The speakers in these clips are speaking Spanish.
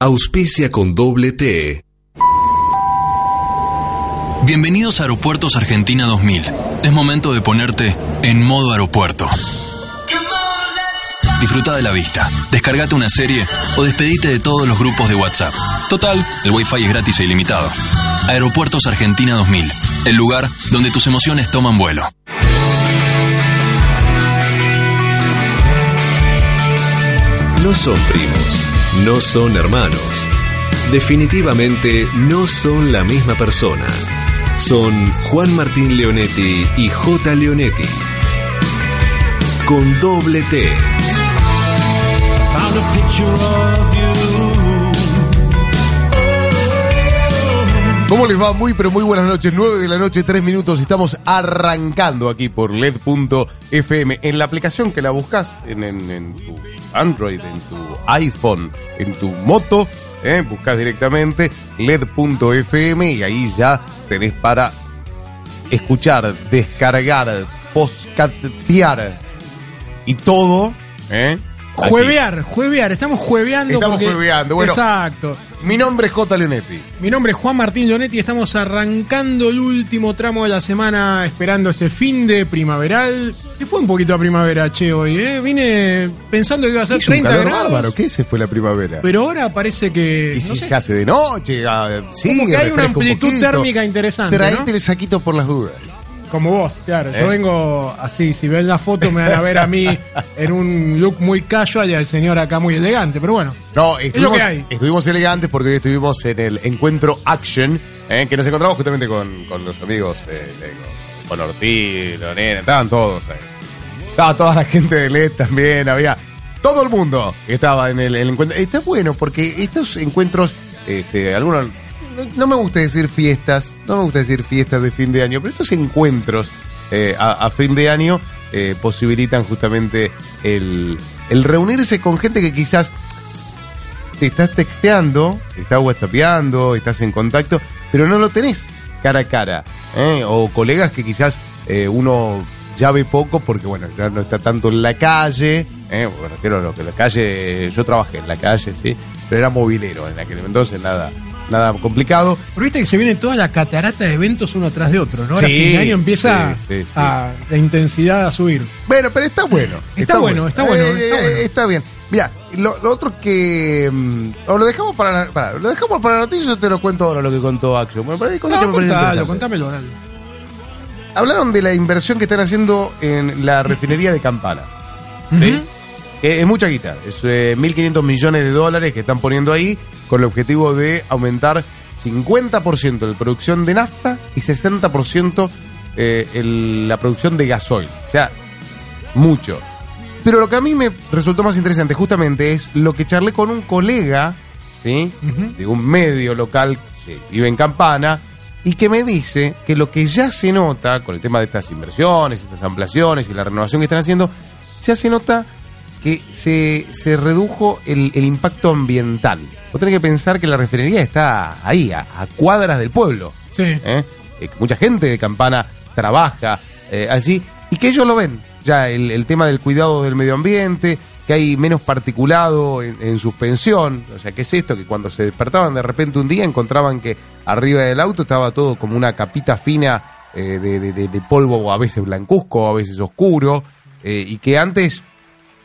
Auspicia con doble T. Bienvenidos a Aeropuertos Argentina 2000. Es momento de ponerte en modo aeropuerto. Disfruta de la vista, descargate una serie o despedite de todos los grupos de WhatsApp. Total, el Wi-Fi es gratis e ilimitado. Aeropuertos Argentina 2000, el lugar donde tus emociones toman vuelo. No son primos, no son hermanos. Definitivamente no son la misma persona. Son Juan Martín Leonetti y J. Leonetti. Con doble T. ¿Cómo les va? Muy, pero muy buenas noches. 9 de la noche, 3 minutos. Estamos arrancando aquí por LED.fm. En la aplicación que la buscas en, en- en tu Android, en tu iPhone, en tu moto, ¿eh? buscas directamente LED.fm y ahí ya tenés para escuchar, descargar, postcatear y todo. ¿eh? Aquí. Juevear, juevear, estamos jueveando. Estamos porque- jueveando, bueno. Exacto. Mi nombre es J. Leonetti. Mi nombre es Juan Martín Leonetti estamos arrancando el último tramo de la semana esperando este fin de primaveral. Se fue un poquito a primavera, che, hoy, ¿eh? Vine pensando que iba a ser Hizo un 30 calor grados. bárbaro. ¿Qué se fue la primavera? Pero ahora parece que. Y no si sé, se hace de noche, ah, sigue, que hay una un amplitud térmica interesante, Traete ¿no? el saquito por las dudas. Como vos, claro. ¿Eh? Yo vengo así, si ven la foto me van a ver a mí en un look muy casual y al señor acá muy elegante, pero bueno. No, estuvimos, que hay. estuvimos elegantes porque hoy estuvimos en el encuentro Action, eh, que nos encontramos justamente con, con los amigos, eh, con Ortiz, estaban todos ahí. Estaba toda la gente de LED también, había todo el mundo estaba en el, el encuentro. Está bueno porque estos encuentros, este, algunos, no, me gusta decir fiestas, no me gusta decir fiestas de fin de año, pero estos encuentros eh, a, fin de año eh, posibilitan justamente el, el reunirse con gente que quizás te estás texteando, te estás whatsappeando, estás en contacto, pero no lo tenés cara a cara. ¿eh? O colegas que quizás eh, uno ya ve poco porque, bueno, ya no está tanto en la calle. ¿eh? Me refiero lo que la calle, yo trabajé en la calle, sí, pero era movilero en aquel entonces, nada, nada complicado. Pero viste que se viene toda la catarata de eventos uno tras de otro, ¿no? Ahora Sí, fin de año empieza sí, sí. A, la intensidad a subir. Bueno, pero está bueno. Está bueno, está bueno, Eh, está eh, bueno. está bien. Mira, lo, lo otro que. mm, o lo dejamos para la, para, lo dejamos para la noticia o te lo cuento ahora lo que contó Action. Bueno, cosas que No, me parecen contalo, contámelo. dale. Hablaron de la inversión que están haciendo en la refinería de Campana. ¿sí? Ujú. Que es mucha guita. Es eh, 1.500 millones de dólares que están poniendo ahí con el objetivo de aumentar 50% la producción de nafta y 60% eh, el- la producción de gasoil. O sea, mucho. Pero lo que a mí me resultó más interesante justamente es lo que charlé con un colega, ¿sí? De un medio local que vive en Campana y que me dice que lo que ya se nota con el tema de estas inversiones, estas ampliaciones y la renovación que están haciendo, ya se nota que se, se redujo el, el impacto ambiental. Vos tenés que pensar que la refinería está ahí, a, a cuadras del pueblo. Sí. ¿eh? Eh, mucha gente de Campana trabaja eh, allí y que ellos lo ven. Ya el, el tema del cuidado del medio ambiente, que hay menos particulado en, en suspensión. O sea, ¿qué es esto? Que cuando se despertaban de repente un día encontraban que arriba del auto estaba todo como una capita fina eh, de, de- de- de polvo, a veces blancuzco, a veces oscuro, eh, y que antes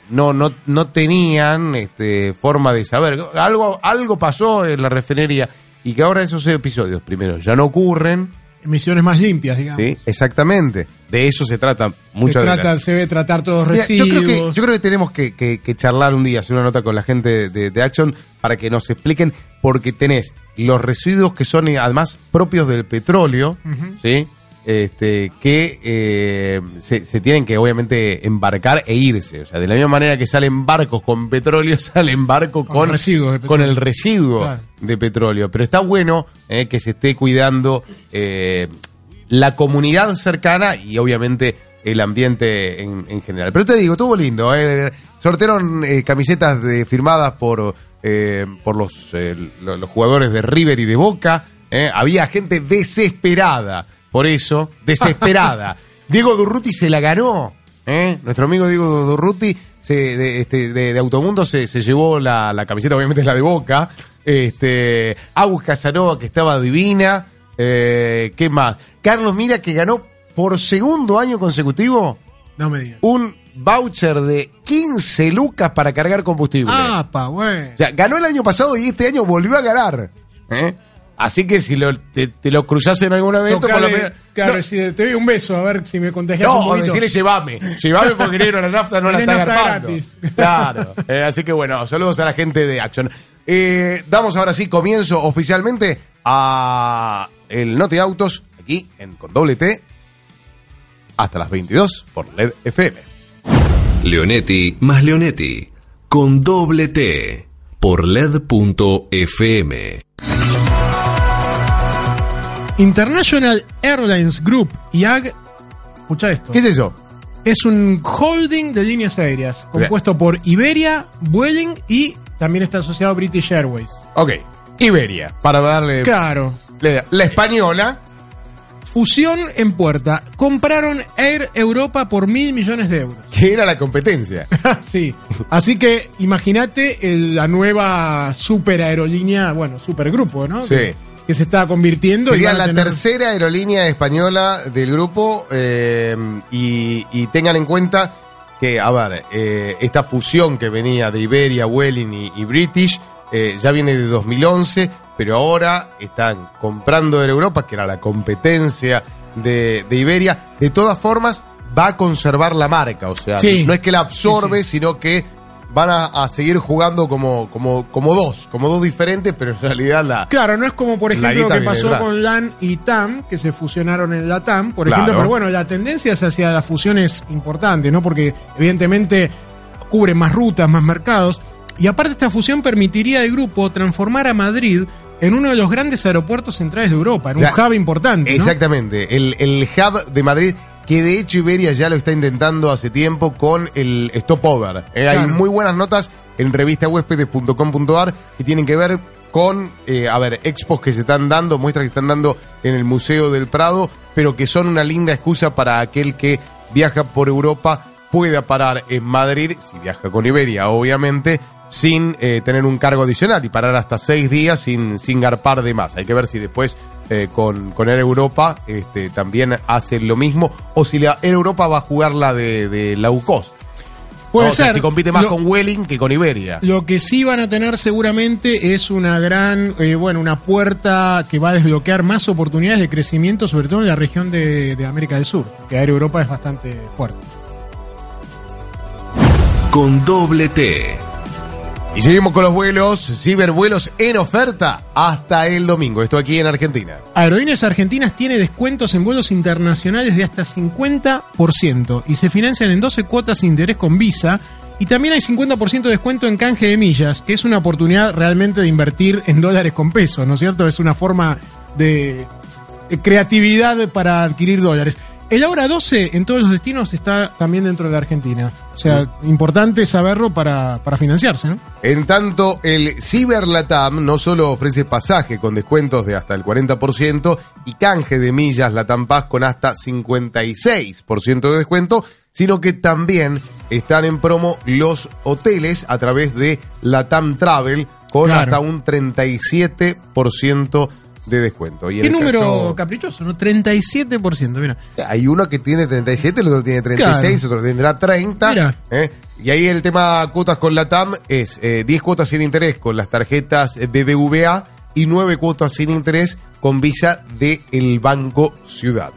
no, no, no tenían este, forma de saber. Algo, algo pasó en la refinería y que ahora esos episodios, primero, ya no ocurren. Emisiones más limpias, digamos. ¿sí? Exactamente. De eso se trata Se, mucho de trata, se debe tratar todos Mira, yo, residuos. creo que, yo creo que tenemos que, que- que charlar un día, hacer una nota con la gente de, de Action para que nos expliquen, porque tenés los residuos que son además propios del petróleo. ¿sí? Este, que eh, se, se tienen que obviamente embarcar e irse. O sea, de la misma manera que salen barcos con petróleo, salen barcos Con con, residuos de con petróleo. el residuo Claro. de petróleo. Pero está bueno eh, que se esté cuidando eh, la comunidad cercana y obviamente el ambiente en, en general. Pero te digo, estuvo lindo. Sortearon camisetas de, firmadas por, por los, lo- los jugadores de River y de Boca. Había gente desesperada. Por eso, desesperada. Diego Durruti se la ganó. ¿eh? Nuestro amigo Diego Durruti se, de, este, de, de Automundo se, se llevó la, la camiseta, obviamente es la de Boca, Este, Agus Casanova, que estaba divina. Eh, ¿Qué más? Carlos Mira, que ganó por segundo año consecutivo No me digas. un voucher de 15 lucas para cargar combustible. Ah, pa, bueno. O sea, ganó el año pasado y este año volvió a ganar. ¿eh? Así que si lo- te, te lo cruzás en algún evento, por lo Tocale, menos- claro, no, si te doy un beso, a ver si me contagias un no, o poquito. decirle llévame. Llévame porque negro la nafta no la está agarpando. gratis. Claro. Eh, así que bueno, saludos a la gente de Action. Eh, damos ahora sí comienzo oficialmente a el Noti Autos aquí en con doble T hasta las 22 por LED FM. Leonetti más Leonetti. Con doble T. Por LED.fm. International Airlines Group, IAG, escucha esto. ¿Qué es eso? Es un holding de líneas aéreas, compuesto por Iberia, Vueling y también está asociado a British Airways. Ok, Iberia, para darle Claro. la, la española. Fusión en puerta. Compraron Air Europa por mil millones de euros. que era la competencia. sí. Así que imagínate la nueva super aerolínea, bueno, supergrupo, ¿no? Sí. Que, que se está convirtiendo. y Sería a la tener- tercera aerolínea española del grupo eh, y, y tengan en cuenta que, a ver, eh, esta fusión que venía de Iberia, Welling y, y British eh, ya viene de 2011, pero ahora están comprando Air Europa, que era la competencia de, de Iberia. De todas formas, va a conservar la marca, o sea, Sí. no es que la absorbe, Sí, sí. sino que van a, a seguir jugando como, como, como dos, como dos diferentes, pero en realidad la... Claro, no es como por ejemplo guita que pasó con LAN y TAM, que se fusionaron en la TAM, por Claro. ejemplo, pero bueno, la tendencia es hacia las fusiones importantes, ¿no? Porque evidentemente cubren más rutas, más mercados, y aparte esta fusión permitiría al grupo transformar a Madrid en uno de los grandes aeropuertos centrales de Europa, en un Ya, hub importante, ¿no? Exactamente, el, el hub de Madrid, que de hecho Iberia ya lo está intentando hace tiempo con el stopover. Eh, Hay muy buenas notas en revistahuéspedes.com.ar que tienen que ver con, eh, a ver, expos que se están dando, muestras que están dando en el Museo del Prado, pero que son una linda excusa para aquel que viaja por Europa pueda parar en Madrid, si viaja con Iberia, obviamente, sin eh, tener un cargo adicional y parar hasta seis días sin, sin garpar de más. Hay que ver si después eh, con, con Air Europa este, también hace lo mismo o si la Air Europa va a jugar la de, de low cost. Puede ¿no? O sea, ser. si compite más Lo- con Welling que con Iberia. Lo que sí van a tener seguramente es una gran, eh, bueno, una puerta que va a desbloquear más oportunidades de crecimiento, sobre todo en la región de, de América del Sur, que Air Europa es bastante fuerte. Con doble T. Y seguimos con los vuelos, cibervuelos en oferta hasta el domingo. Esto aquí en Argentina. Aerolíneas Argentinas tiene descuentos en vuelos internacionales de hasta 50% y se financian en 12 cuotas sin interés con Visa. Y también hay 50% de descuento en canje de millas, que es una oportunidad realmente de invertir en dólares con pesos, ¿no es cierto? Es una forma de de creatividad para adquirir dólares. El Ahora 12 en todos los destinos está también dentro de Argentina. O sea, importante saberlo para, para financiarse, ¿no? En tanto, el CiberLatam no solo ofrece pasaje con descuentos de hasta el 40% y canje de millas Latam Paz con hasta 56% de descuento, sino que también están en promo los hoteles a través de Latam Travel con Claro. hasta un 37% de descuento. Y en Qué el número caso- caprichoso, ¿no? 37%, mira. hay uno que tiene 37, el otro tiene 36, otro tendrá 30. Mira. ¿eh? Y ahí el tema cuotas con la TAM es eh, 10 cuotas sin interés con las tarjetas BBVA y 9 cuotas sin interés con Visa del el Banco Ciudad.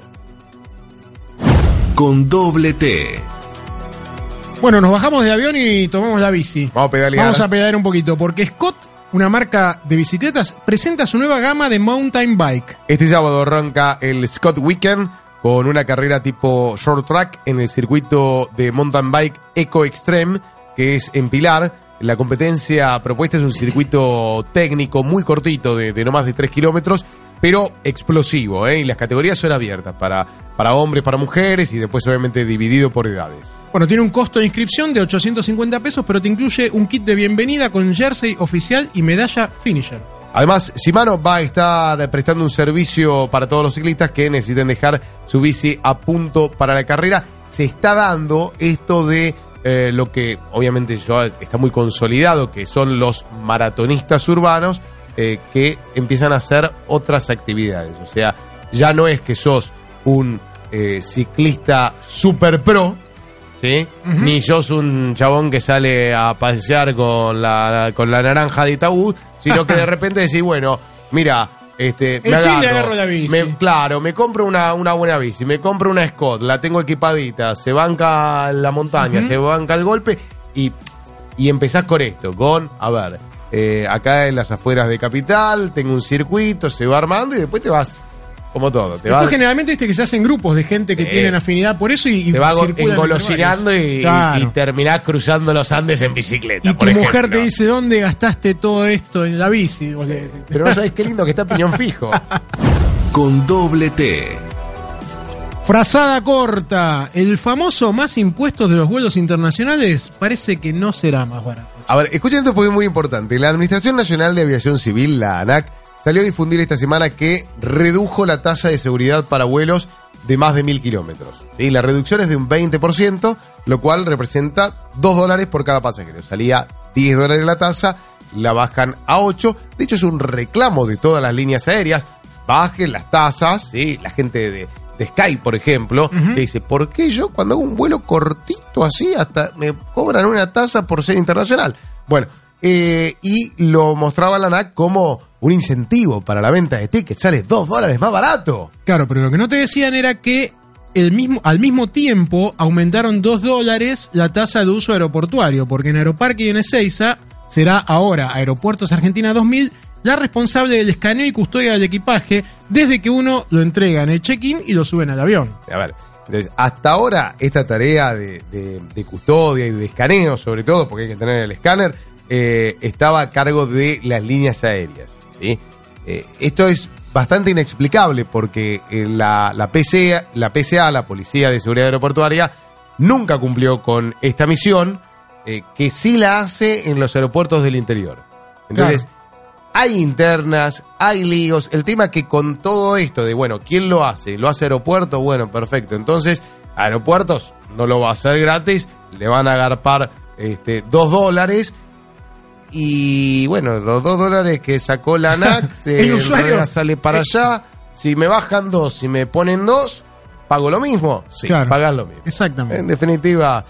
Con doble T. Bueno, nos bajamos de avión y tomamos la bici. Vamos a pedalear. Vamos a pedalear un poquito, porque Scott, una marca de bicicletas, presenta su nueva gama de mountain bike. Este sábado arranca el Scott Weekend con una carrera tipo short track en el circuito de mountain bike Eco Extreme, que es en Pilar. La competencia propuesta es un circuito técnico muy cortito, de, de no más de 3 kilómetros, pero explosivo, ¿eh? Y las categorías son abiertas para, para hombres, para mujeres y después obviamente dividido por edades. Bueno, tiene un costo de inscripción de 850 pesos, pero te incluye un kit de bienvenida con jersey oficial y medalla finisher. Además, Shimano va a estar prestando un servicio para todos los ciclistas que necesiten dejar su bici a punto para la carrera. Se está dando esto de eh, lo que obviamente ya está muy consolidado, que son los maratonistas urbanos, eh, que empiezan a hacer otras actividades. O sea, ya no es que sos un eh, ciclista super pro, ¿sí? Ni sos un chabón que sale a pasear con la, con la naranja de Itaú, sino que de repente decís, bueno, mira, este, de agarro la bici. me- claro, me compro una, una buena bici, me compro una Scott, la tengo equipadita, se banca la montaña, se banca el golpe y, y empezás con esto, con, a ver, eh, acá en las afueras de Capital, tengo un circuito, se va armando y después te vas, como todo, te Después vas, generalmente viste que se hacen grupos de gente que Sí. tienen afinidad por eso y, y te entre engolosinando y, Claro. y terminás cruzando los Andes en bicicleta. Y tu por mujer ejemplo. te dice, ¿dónde gastaste todo esto en la bici? Vos le decís. Pero no sabes qué lindo que está piñón fijo. Con doble T. Frazada corta. El famoso más impuestos de los vuelos internacionales parece que no será más barato. A ver, escuchen esto porque es muy importante. La Administración Nacional de Aviación Civil, la ANAC, salió a difundir esta semana que redujo la tasa de seguridad para vuelos de más de mil kilómetros. ¿sí? La reducción es de un 20%, lo cual representa 2 dólares por cada pasajero. Salía 10 dólares la tasa, la bajan a 8. De hecho, es un reclamo de todas las líneas aéreas. Bajen las tasas, ¿sí? La gente de, de Sky, por ejemplo, Ujú. que dice, ¿por qué yo cuando hago un vuelo cortito así hasta me cobran una tasa por ser internacional? Bueno, eh, y lo mostraba la ANAC como un incentivo para la venta de tickets. Sale 2 dólares más barato. Claro, pero lo que no te decían era que el mismo, al mismo tiempo aumentaron 2 dólares la tasa de uso aeroportuario, porque en Aeroparque y en Ezeiza será ahora Aeropuertos Argentina 2000 la responsable del escaneo y custodia del equipaje desde que uno lo entrega en el check-in y lo suben al avión. A ver, entonces, hasta ahora esta tarea de, de- de custodia y de escaneo, sobre todo, porque hay que tener el escáner, eh, estaba a cargo de las líneas aéreas. ¿sí? Eh, esto es bastante inexplicable porque eh, la, la, PCA, la PCA, la Policía de Seguridad Aeroportuaria, nunca cumplió con esta misión, que sí la hace en los aeropuertos del interior. Entonces, hay internas, hay líos. El tema es que con todo esto de, bueno, ¿quién lo hace? ¿Lo hace aeropuerto? Bueno, perfecto. Entonces, aeropuertos no lo va a hacer gratis, le van a agarpar este, dos dólares. Y bueno, los dos dólares que sacó la ANAC, se El sale para allá. Si me bajan dos, si me ponen dos, ¿pago lo mismo? Sí, Claro. pagas lo mismo. Exactamente. En definitiva,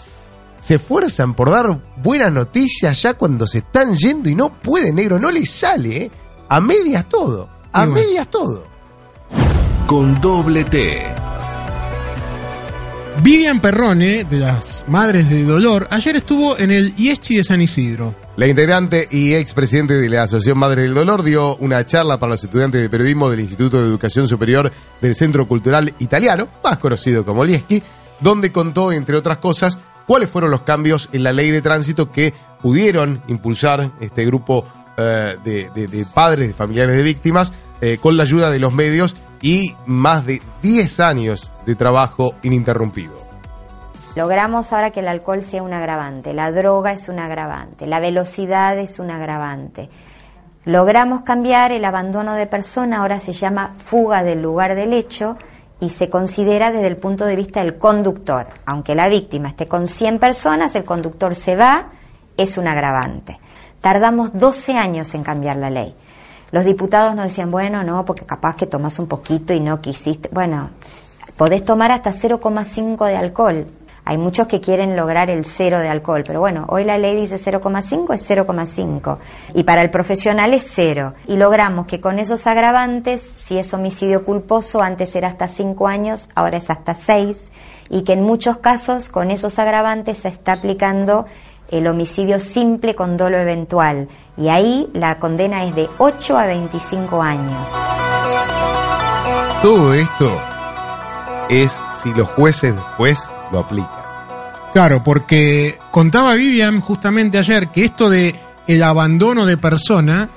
se esfuerzan por dar buenas noticias ya cuando se están yendo y no puede, negro, no les sale, ¿eh? A medias todo. A bueno. medias todo. Con doble T. Vivian Perrone, de las Madres de Dolor, ayer estuvo en el IESCHI de San Isidro. La integrante y expresidente de la Asociación Madre del Dolor dio una charla para los estudiantes de periodismo del Instituto de Educación Superior del Centro Cultural Italiano, más conocido como Lieschi, donde contó, entre otras cosas, cuáles fueron los cambios en la ley de tránsito que pudieron impulsar este grupo eh, de, padres, de familiares de víctimas, eh, con la ayuda de los medios y más de 10 años de trabajo ininterrumpido. Logramos ahora que el alcohol sea un agravante, la droga es un agravante, la velocidad es un agravante. Logramos cambiar el abandono de persona, ahora se llama fuga del lugar del hecho y se considera desde el punto de vista del conductor. Aunque la víctima esté con 100 personas, el conductor se va, es un agravante. Tardamos 12 años en cambiar la ley. Los diputados nos decían, bueno, no, porque capaz que tomas un poquito y no quisiste. Bueno, podés tomar hasta 0,5 de alcohol. Hay muchos que quieren lograr el cero de alcohol, pero bueno, hoy la ley dice 0,5 es 0,5 y para el profesional es cero. Y logramos que con esos agravantes, si es homicidio culposo, antes era hasta 5 años, ahora es hasta 6 y que en muchos casos con esos agravantes se está aplicando el homicidio simple con dolo eventual y ahí la condena es de 8 a 25 años. Todo esto es si los jueces después lo aplican. Claro, porque contaba Vivian justamente ayer que esto de el abandono de persona,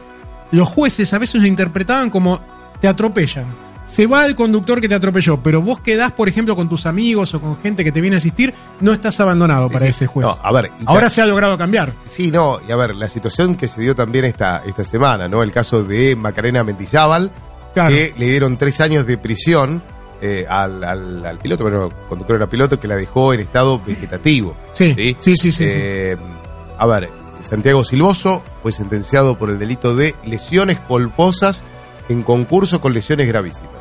los jueces a veces lo interpretaban como te atropellan. Se va el conductor que te atropelló, pero vos quedás, por ejemplo, con tus amigos o con gente que te viene a asistir, no estás abandonado para Sí, ese juez. no, a ver, Ahora se ha logrado cambiar. Sí, no, y a ver, la situación que se dio también esta, esta semana, ¿no? El caso de Macarena Mendizábal, Claro. que le dieron tres años de prisión eh, al, al- al piloto, pero el conductor era piloto, que la dejó en estado vegetativo. Sí, sí, sí, sí, Eh, A ver, Santiago Silvoso fue sentenciado por el delito de lesiones colposas en concurso con lesiones gravísimas.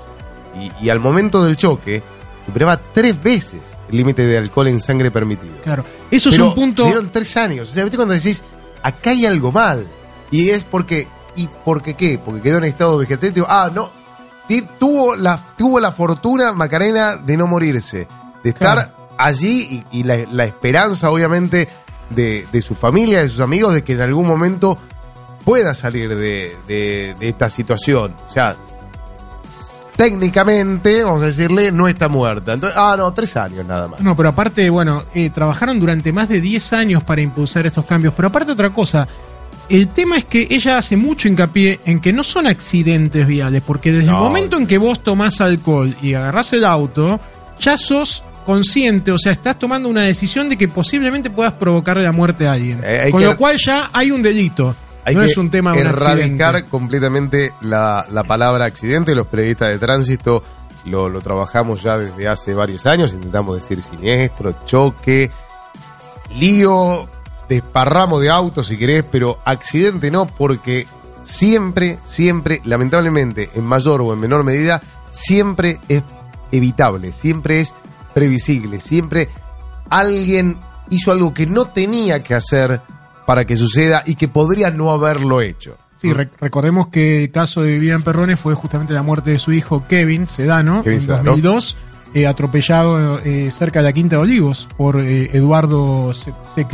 Y, y al momento del choque, superaba tres veces el límite de alcohol en sangre permitido. Claro. Eso Pero es un punto. Dieron tres años. O sea, ¿viste cuando decís, acá hay algo mal? Y es porque. ¿Y por qué qué? Porque quedó en estado vegetativo. Ah, no. Tuvo la, tuvo la fortuna, Macarena, de no morirse. De estar Claro. allí y, y la, la esperanza, obviamente, de, de su familia, de sus amigos, de que en algún momento pueda salir de, de- de esta situación. O sea, técnicamente, vamos a decirle, no está muerta. Entonces, ah, no, tres años nada más. No, pero aparte, bueno, eh, trabajaron durante más de 10 años para impulsar estos cambios. Pero aparte otra cosa, el tema es que ella hace mucho hincapié en que no son accidentes viales, porque desde No. el momento en que vos tomás alcohol y agarrás el auto, ya sos consciente, o sea, estás tomando una decisión de que posiblemente puedas provocarle la muerte a alguien. Eh, Con que- lo cual ya hay un delito. Hay no que es un tema de erradicar accidente. completamente la, la palabra accidente. Los periodistas de tránsito lo, lo trabajamos ya desde hace varios años. Intentamos decir siniestro, choque, lío, desparramo de autos si querés, pero accidente no, porque siempre, siempre, lamentablemente, en mayor o en menor medida, siempre es evitable, siempre es previsible, siempre alguien hizo algo que no tenía que hacer para que suceda y que podría no haberlo hecho. Sí, rec- recordemos que el caso de Vivian Perrone fue justamente la muerte de su hijo Kevin Sedano Kevin en Sedano. 2002, eh, atropellado eh, cerca de la Quinta de Olivos por eh, Eduardo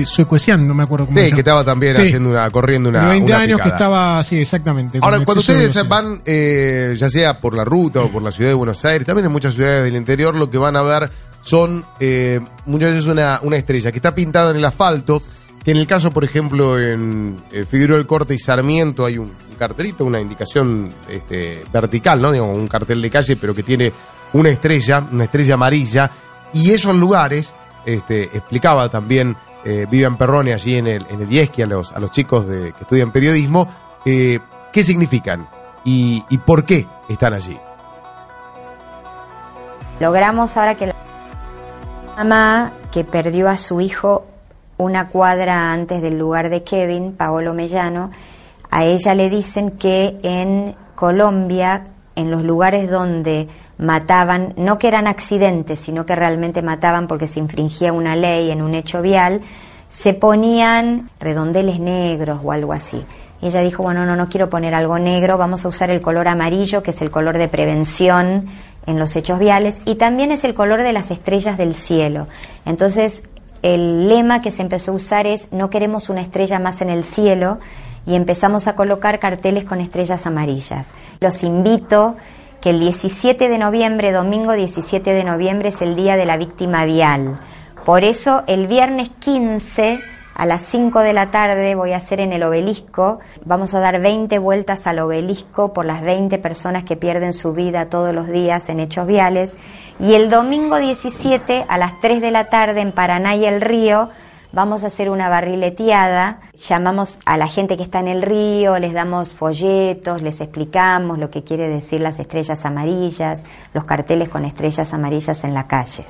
Secuesian, no me acuerdo cómo Sí, se que estaba también Sí. haciendo una, corriendo una. de 20 una años que estaba, sí, exactamente. Ahora, cuando ustedes van, eh, ya sea por la ruta o por la ciudad de Buenos Aires, también en muchas ciudades del interior, lo que van a ver son eh, muchas veces una, una estrella que está pintada en el asfalto, que en el caso, por ejemplo, en eh, Figueroa del Corte y Sarmiento hay un, un cartelito, una indicación este, vertical, ¿no? Digamos, un cartel de calle, pero que tiene una estrella, una estrella amarilla, y esos lugares, este, explicaba también eh, Vivian Perrone allí en el, en IESCI a los, chicos que estudian periodismo, eh, qué significan y, y por qué están allí. Logramos ahora que la mamá que perdió a su hijo una cuadra antes del lugar de Kevin, Paolo Mellano, a ella le dicen que en Colombia, en los lugares donde mataban, no que eran accidentes, sino que realmente mataban porque se infringía una ley en un hecho vial, se ponían redondeles negros o algo así. Y ella dijo, bueno, no, no quiero poner algo negro, vamos a usar el color amarillo, que es el color de prevención en los hechos viales, y también es el color de las estrellas del cielo. Entonces, el lema que se empezó a usar es, no queremos una estrella más en el cielo, y empezamos a colocar carteles con estrellas amarillas. Los invito que el 17 de noviembre, domingo 17 de noviembre, es el día de la víctima vial. Por eso, el viernes 15 a las 5 de la tarde voy a hacer en el obelisco, vamos a dar 20 vueltas al obelisco por las 20 personas que pierden su vida todos los días en hechos viales. Y el domingo 17 a las 3 de la tarde en Paraná y el Río vamos a hacer una barrileteada, llamamos a la gente que está en el río, les damos folletos, les explicamos lo que quiere decir las estrellas amarillas, los carteles con estrellas amarillas en la calle.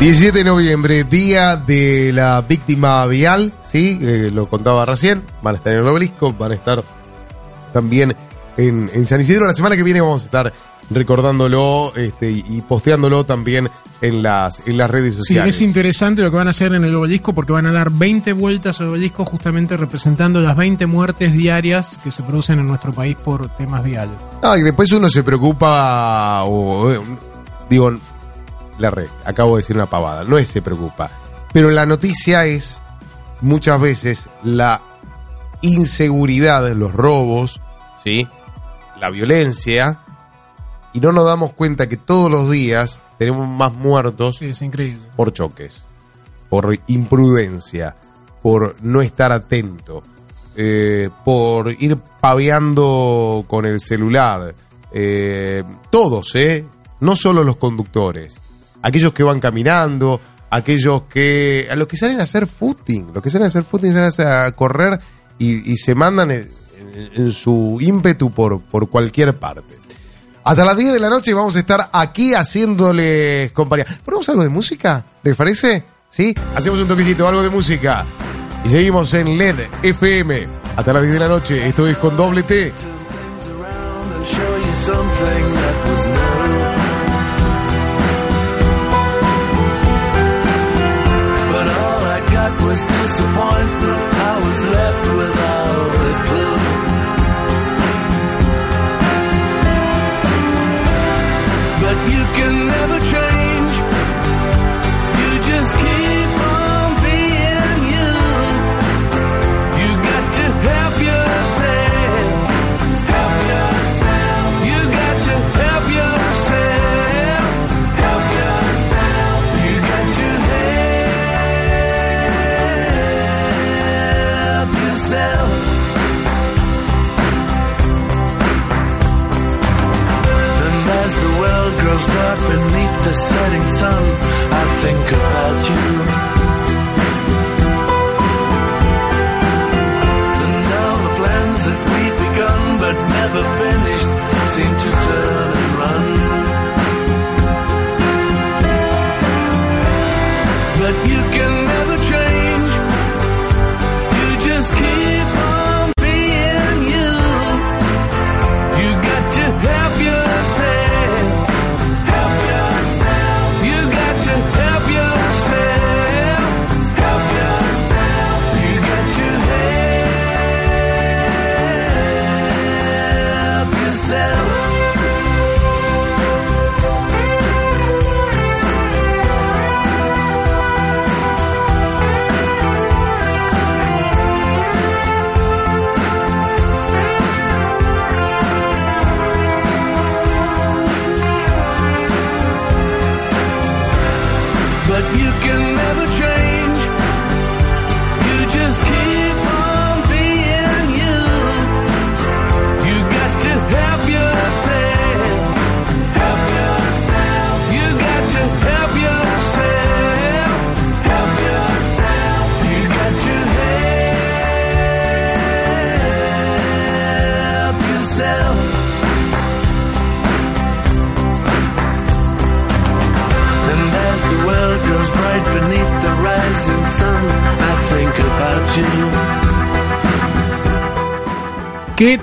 17 de noviembre, día de la víctima vial, ¿sí? Eh, lo contaba recién, van a estar en el obelisco, van a estar también en, en San Isidro. La semana que viene vamos a estar recordándolo este, y, posteándolo también en las, en las redes Sí, sociales. es interesante lo que van a hacer en el obelisco porque van a dar 20 vueltas al obelisco justamente representando las 20 muertes diarias que se producen en nuestro país por temas viales. No, y después uno se preocupa, o, eh, digo, la red, acabo de decir una pavada, no es se preocupa, pero la noticia es muchas veces la inseguridad, los robos, ¿sí? la violencia, y no nos damos cuenta que todos los días tenemos más muertos Sí, es increíble. por choques, por imprudencia, por no estar atento, eh, por ir paveando con el celular. eh, todos, ¿eh? No solo los conductores. Aquellos que van caminando, aquellos que. a los que salen a hacer footing, los que salen a hacer footing, salen a correr y, y se mandan en, en- en su ímpetu por, por cualquier parte. Hasta las 10 de la noche vamos a estar aquí haciéndoles compañía. ¿Ponemos algo de música? ¿Les parece? ¿Sí? Hacemos un toquecito, algo de música. Y seguimos en LED FM hasta las 10 de la noche. Esto es con doble T.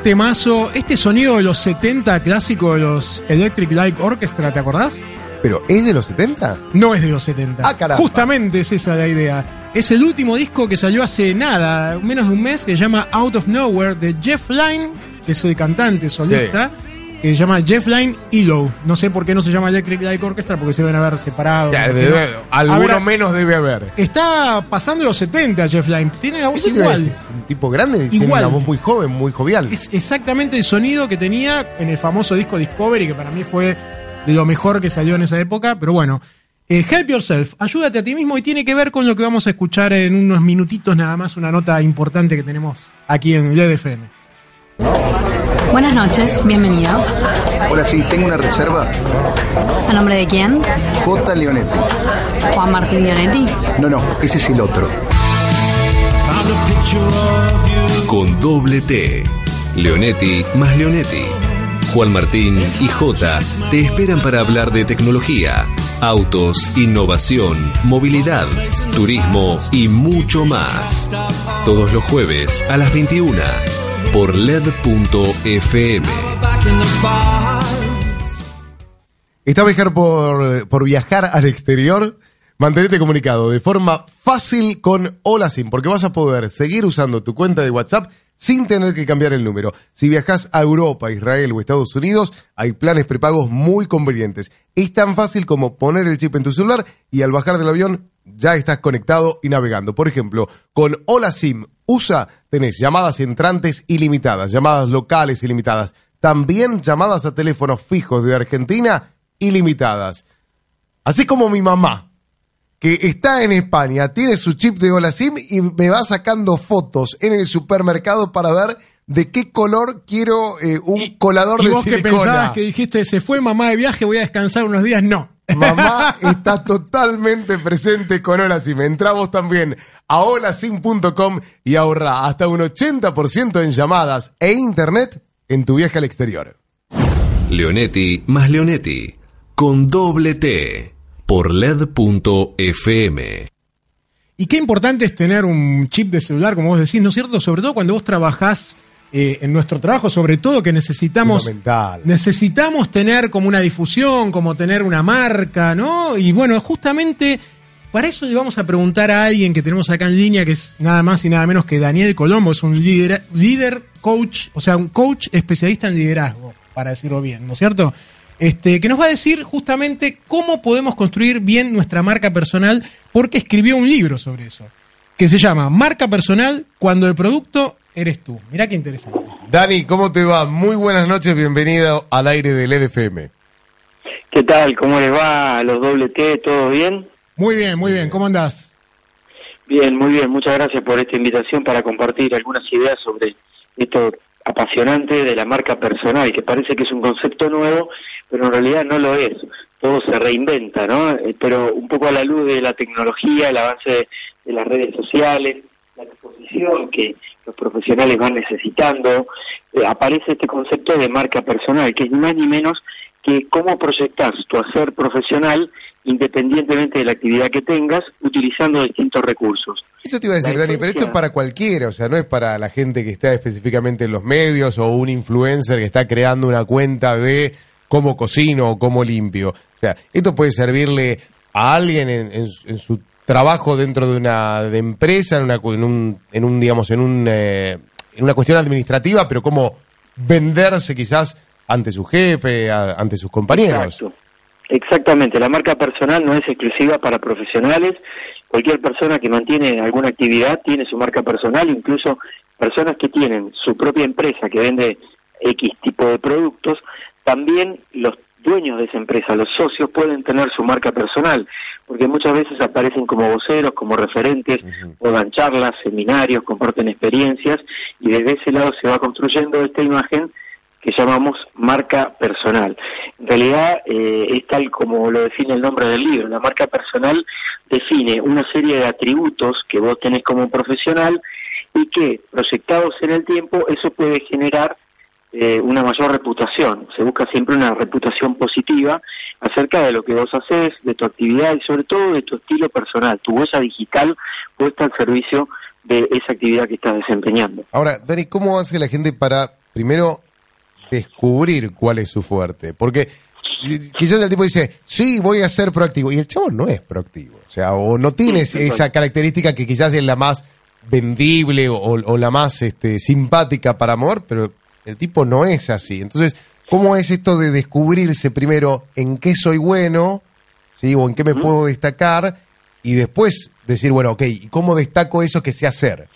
temazo. Este sonido de los 70 clásico de los Electric Light Orchestra, ¿te acordás? ¿Pero es de los 70? No es de los 70. Ah, caramba. Justamente es esa la idea. Es el último disco que salió hace nada, menos de un mes, que se llama Out of Nowhere de Jeff Lynne, que es el cantante solista, que se llama Jeff Lynne Elo. No sé por qué no se llama Electric Light Orchestra, porque se deben haber separado. Ya, debe- no- alguno ver, menos debe haber. Está pasando los 70 Jeff Lynne, tiene la voz ¿Qué te iba a igual. decir? Un tipo grande, tiene Igual. una voz muy joven, muy jovial. Es exactamente el sonido que tenía en el famoso disco Discovery, que para mí fue de lo mejor que salió en esa época. Pero bueno, eh, Help Yourself, ayúdate a ti mismo y tiene que ver con lo que vamos a escuchar en unos minutitos nada más, una nota importante que tenemos aquí en LED FM. Buenas noches, bienvenido. Hola, sí, tengo una reserva. ¿A nombre de quién? J. Leonetti. Juan Martín Leonetti. No, no, ese es el otro. Con doble T. Leonetti más Leonetti. Juan Martín y J te esperan para hablar de tecnología, autos, innovación, movilidad, turismo y mucho más. Todos los jueves a las 21 por LED.fm. Está viajar por, por viajar al exterior. Mantenerte comunicado de forma fácil con Hola SIM, porque vas a poder seguir usando tu cuenta de WhatsApp sin tener que cambiar el número. Si viajas a Europa, Israel o Estados Unidos, hay planes prepagos muy convenientes. Es tan fácil como poner el chip en tu celular y al bajar del avión ya estás conectado y navegando. Por ejemplo, con Hola SIM USA tenés llamadas entrantes ilimitadas, llamadas locales ilimitadas, también llamadas a teléfonos fijos de Argentina ilimitadas. Así como mi mamá, que está en España, tiene su chip de Hola SIM y me va sacando fotos en el supermercado para ver de qué color quiero eh, un colador y de vos que pensabas que dijiste, se fue mamá de viaje, voy a descansar unos días, no. Mamá está totalmente presente con Hola SIM. Entra vos también a holasim.com y ahorra hasta un 80% en llamadas e internet en tu viaje al exterior. Leonetti más Leonetti. Con doble T. Por LED.fm. Y qué importante es tener un chip de celular, como vos decís, ¿no es cierto? Sobre todo cuando vos trabajás eh, en nuestro trabajo, sobre todo que necesitamos necesitamos tener como una difusión, como tener una marca, ¿no? Y bueno, justamente para eso le vamos a preguntar a alguien que tenemos acá en línea, que es nada más y nada menos que Daniel Colombo, es un líder, líder coach, o sea, un coach especialista en liderazgo, para decirlo bien, ¿no es cierto? Este, que nos va a decir justamente cómo podemos construir bien nuestra marca personal, porque escribió un libro sobre eso, que se llama Marca Personal cuando el producto eres tú. Mirá qué interesante. Dani, ¿cómo te va? Muy buenas noches, bienvenido al aire del EDFM. ¿Qué tal? ¿Cómo les va a los doble T? ¿Todo bien? Muy bien, muy bien, ¿cómo andás? Bien, muy bien. Muchas gracias por esta invitación para compartir algunas ideas sobre esto apasionante de la marca personal, que parece que es un concepto nuevo, pero en realidad no lo es. Todo se reinventa, ¿no? Eh, Pero un poco a la luz de la tecnología, el avance de, de las redes sociales, la exposición que los profesionales van necesitando, eh, aparece este concepto de marca personal, que es ni más ni menos que cómo proyectas tu hacer profesional independientemente de la actividad que tengas, utilizando distintos recursos. Eso te iba a decir, Dani, pero esto es para cualquiera, o sea, no es para la gente que está específicamente en los medios o un influencer que está creando una cuenta de cómo cocino o cómo limpio. O sea, esto puede servirle a alguien en, en su- en su trabajo dentro de una de empresa, en, una, en un, en un, digamos, en, un, eh, en una cuestión administrativa, pero cómo venderse quizás ante su jefe, ante sus compañeros. Exacto. Exactamente, la marca personal no es exclusiva para profesionales. Cualquier persona que mantiene alguna actividad tiene su marca personal, incluso personas que tienen su propia empresa que vende X tipo de productos, también los dueños de esa empresa, los socios, pueden tener su marca personal, porque muchas veces aparecen como voceros, como referentes, o dan charlas, seminarios, comparten experiencias, y desde ese lado se va construyendo esta imagen que llamamos marca personal. En realidad eh, es tal como lo define el nombre del libro. La marca personal define una serie de atributos que vos tenés como profesional y que proyectados en el tiempo eso puede generar eh, una mayor reputación. Se busca siempre una reputación positiva acerca de lo que vos haces, de tu actividad y sobre todo de tu estilo personal, tu huella digital puesta al servicio de esa actividad que estás desempeñando. Ahora, Dani, ¿cómo hace la gente para, primero, descubrir cuál es su fuerte? Porque quizás el tipo dice, sí, voy a ser proactivo, y el chavo no es proactivo. O sea, o no tiene Sí, esa característica que quizás es la más vendible o, o la más este, simpática para amor, pero el tipo no es así. Entonces, ¿cómo es esto de descubrirse primero en qué soy bueno, ¿sí? o en qué me puedo destacar, y después decir, bueno, ok, ¿y cómo destaco eso que sé hacer?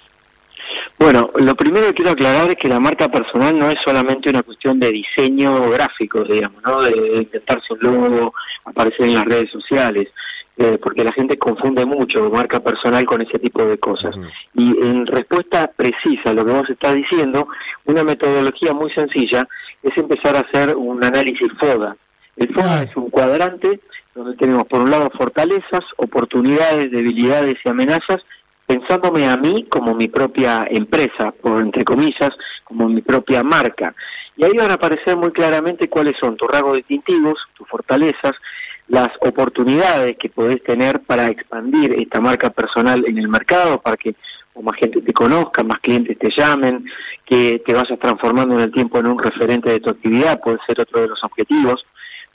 Bueno, lo primero que quiero aclarar es que la marca personal no es solamente una cuestión de diseño gráfico, digamos, ¿no? De, de inventarse un logo, aparecer en las redes sociales, eh, porque la gente confunde mucho marca personal con ese tipo de cosas. Y en respuesta precisa a lo que vos estás diciendo, una metodología muy sencilla es empezar a hacer un análisis FODA. El FODA es un cuadrante donde tenemos por un lado fortalezas, oportunidades, debilidades y amenazas, pensándome a mí como mi propia empresa, por entre comillas, como mi propia marca. Y ahí van a aparecer muy claramente cuáles son tus rasgos distintivos, tus fortalezas, las oportunidades que podés tener para expandir esta marca personal en el mercado, para que más gente te conozca, más clientes te llamen, que te vayas transformando en el tiempo en un referente de tu actividad, puede ser otro de los objetivos.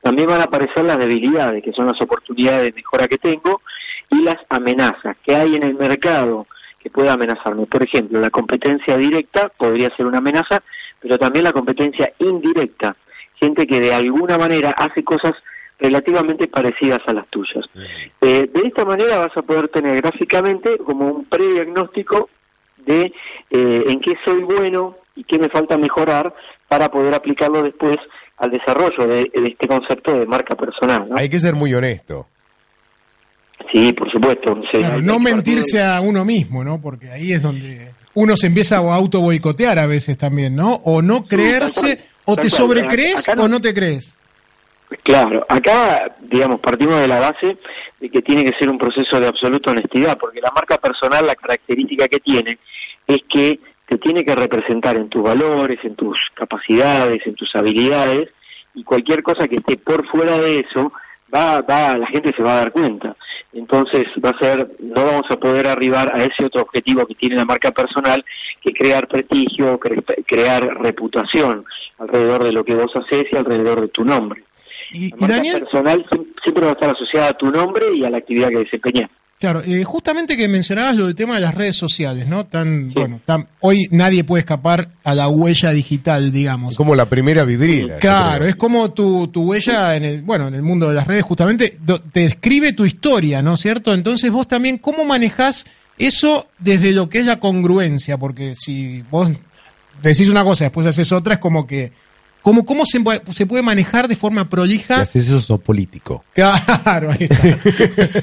También van a aparecer las debilidades, que son las oportunidades de mejora que tengo, y las amenazas que hay en el mercado que pueda amenazarme. Por ejemplo, la competencia directa podría ser una amenaza, pero también la competencia indirecta, gente que de alguna manera hace cosas relativamente parecidas a las tuyas. Eh, de esta manera vas a poder tener gráficamente como un prediagnóstico de eh, en qué soy bueno y qué me falta mejorar para poder aplicarlo después al desarrollo de, de este concepto de marca personal. ¿no? Hay que ser muy honesto. Sí, por supuesto. Claro, no mentirse a uno mismo, ¿no? Porque ahí es donde uno se empieza a auto boicotear a veces también, ¿no? O no creerse, tal cual, o te sobrecrees Acá no- o no te crees. Claro, acá, digamos, partimos de la base de que tiene que ser un proceso de absoluta honestidad, porque la marca personal, la característica que tiene es que te tiene que representar en tus valores, en tus capacidades, en tus habilidades, y cualquier cosa que esté por fuera de eso, va, va, la gente se va a dar cuenta. entonces va a ser, no vamos a poder arribar a ese otro objetivo que tiene la marca personal, que crear prestigio, cre- crear reputación alrededor de lo que vos haces y alrededor de tu nombre. Y, La y marca Daniel, personal siem- siempre va a estar asociada a tu nombre y a la actividad que desempeñas. claro, eh, justamente que mencionabas lo del tema de las redes sociales, ¿no? Tan, bueno, tan, hoy nadie puede escapar a la huella digital, digamos. Es como la primera vidriera. Claro, es como tu, tu huella en el, bueno, en el mundo de las redes, justamente, te describe tu historia, ¿no es cierto? Entonces vos también, ¿cómo manejás eso desde lo que es la congruencia? Porque si vos decís una cosa y después haces otra, es como que, ¿cómo, cómo se, puede- se puede manejar de forma Si prolija? haces eso, sos político. Claro, ahí está.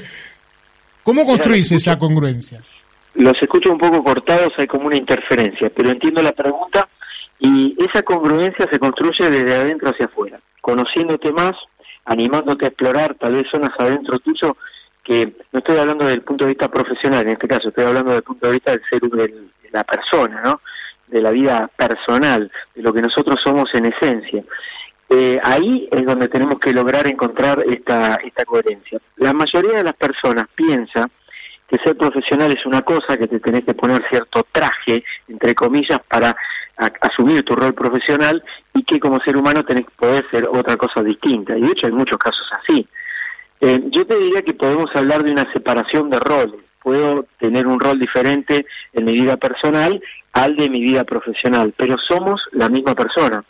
¿Cómo construís esa congruencia? Los escucho un poco cortados, hay como una interferencia, pero entiendo la pregunta y esa congruencia se construye desde adentro hacia afuera, conociéndote más, animándote a explorar tal vez zonas adentro tuyo que no estoy hablando del punto de vista profesional, en este caso estoy hablando del punto de vista del ser de la persona, ¿no? De la vida personal, de lo que nosotros somos en esencia. Eh, ahí es donde tenemos que lograr encontrar esta, esta coherencia. La mayoría de las personas piensa que ser profesional es una cosa, que te tenés que poner cierto traje, entre comillas, para asumir tu rol profesional y que como ser humano tenés que poder ser otra cosa distinta. Y de hecho hay muchos casos así. Eh, yo te diría que podemos hablar de una separación de roles. Puedo tener un rol diferente en mi vida personal al de mi vida profesional, pero somos la misma persona.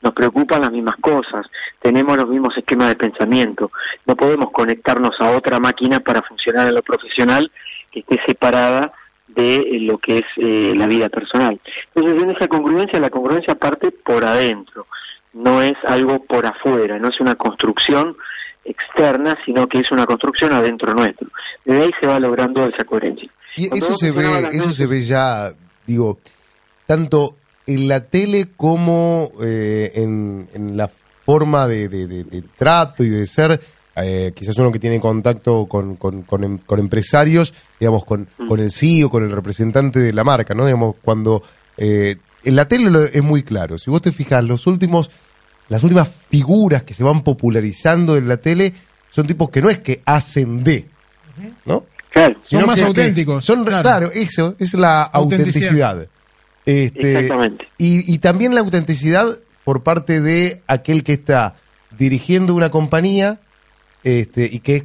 Nos preocupan las mismas cosas, tenemos los mismos esquemas de pensamiento. No podemos conectarnos a otra máquina para funcionar en lo profesional que esté separada de eh, lo que es eh, la vida personal. Entonces, en esa congruencia, la congruencia parte por adentro, no es algo por afuera, no es una construcción externa, sino que es una construcción adentro nuestro. Desde ahí se va logrando esa coherencia. Y Cuando eso se ve, eso se ve ya, digo, tanto en la tele como eh, en, en la forma de, de- de- de trato y de ser. eh, quizás uno que tiene contacto con, con, con em- con empresarios, digamos, con, con el CEO, con el representante de la marca, ¿no? Digamos, cuando eh, en la tele es muy claro. Si vos te fijas, los últimos, las últimas figuras que se van popularizando en la tele son tipos que no es que hacen de, ¿no? Claro. Son más que- que auténticos, Son, claro. claro. eso, es la Autenticidad. autenticidad. Este, Exactamente. Y, y también la autenticidad por parte de aquel que está dirigiendo una compañía este, y que es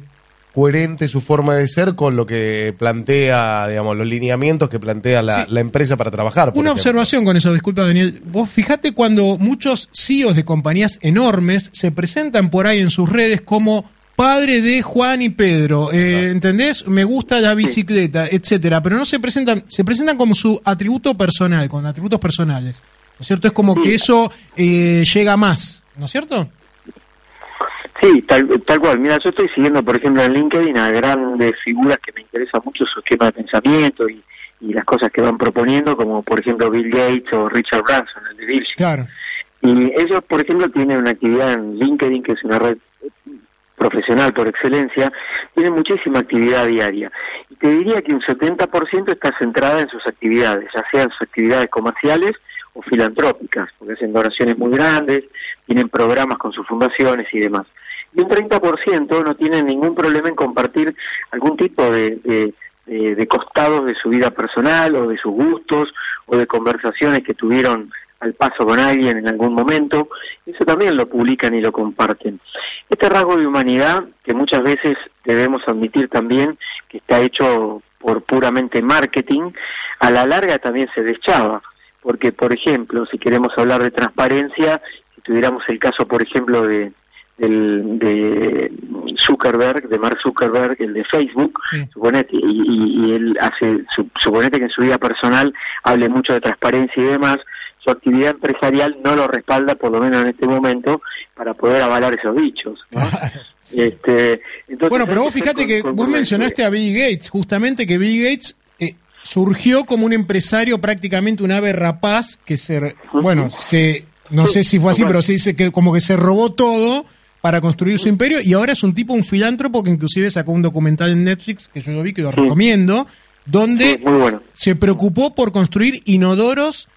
coherente su forma de ser con lo que plantea, digamos, los lineamientos que plantea la, Sí. la empresa para trabajar. Una ejemplo. observación con eso, disculpa Daniel. Vos fijate cuando muchos CEOs de compañías enormes se presentan por ahí en sus redes como padre de Juan y Pedro, eh, ¿entendés? Me gusta la bicicleta, etcétera, pero no se presentan, se presentan como su atributo personal, con atributos personales. ¿No es cierto? Es como que eso eh, llega más, ¿no es cierto? Sí, tal, tal cual. Mira, yo estoy siguiendo, por ejemplo, en LinkedIn a grandes figuras que me interesa mucho su esquema de pensamiento y, y las cosas que van proponiendo, como por ejemplo Bill Gates o Richard Branson, el de Virgin. Claro. Y ellos, por ejemplo, tienen una actividad en LinkedIn, que es una red profesional por excelencia, tienen muchísima actividad diaria. Y te diría que un 70% está centrada en sus actividades, ya sean sus actividades comerciales o filantrópicas, porque hacen donaciones muy grandes, tienen programas con sus fundaciones y demás. Y un 30% no tienen ningún problema en compartir algún tipo de, de, de- de costados de su vida personal o de sus gustos o de conversaciones que tuvieron al paso con alguien en algún momento, eso también lo publican y lo comparten. Este rasgo de humanidad, que muchas veces debemos admitir también que está hecho por puramente marketing, a la larga también se deschaba, porque por ejemplo, si queremos hablar de transparencia, si tuviéramos el caso, por ejemplo, de del, de Zuckerberg, de Mark Zuckerberg, el de Facebook, Sí. suponete, y, y- y él hace, su- suponete que en su vida personal hable mucho de transparencia y demás, su actividad empresarial no lo respalda, por lo menos en este momento, para poder avalar esos dichos. ¿no? Este, entonces, Bueno, pero vos fíjate que vos mencionaste a Bill Gates, justamente que Bill Gates eh, surgió como un empresario prácticamente un ave rapaz que se, bueno, se, no sé si fue así, pero se dice que como que se robó todo para construir su imperio y ahora es un tipo, un filántropo que inclusive sacó un documental en Netflix que yo lo vi, que lo recomiendo, donde Sí, muy bueno. se preocupó por construir inodoros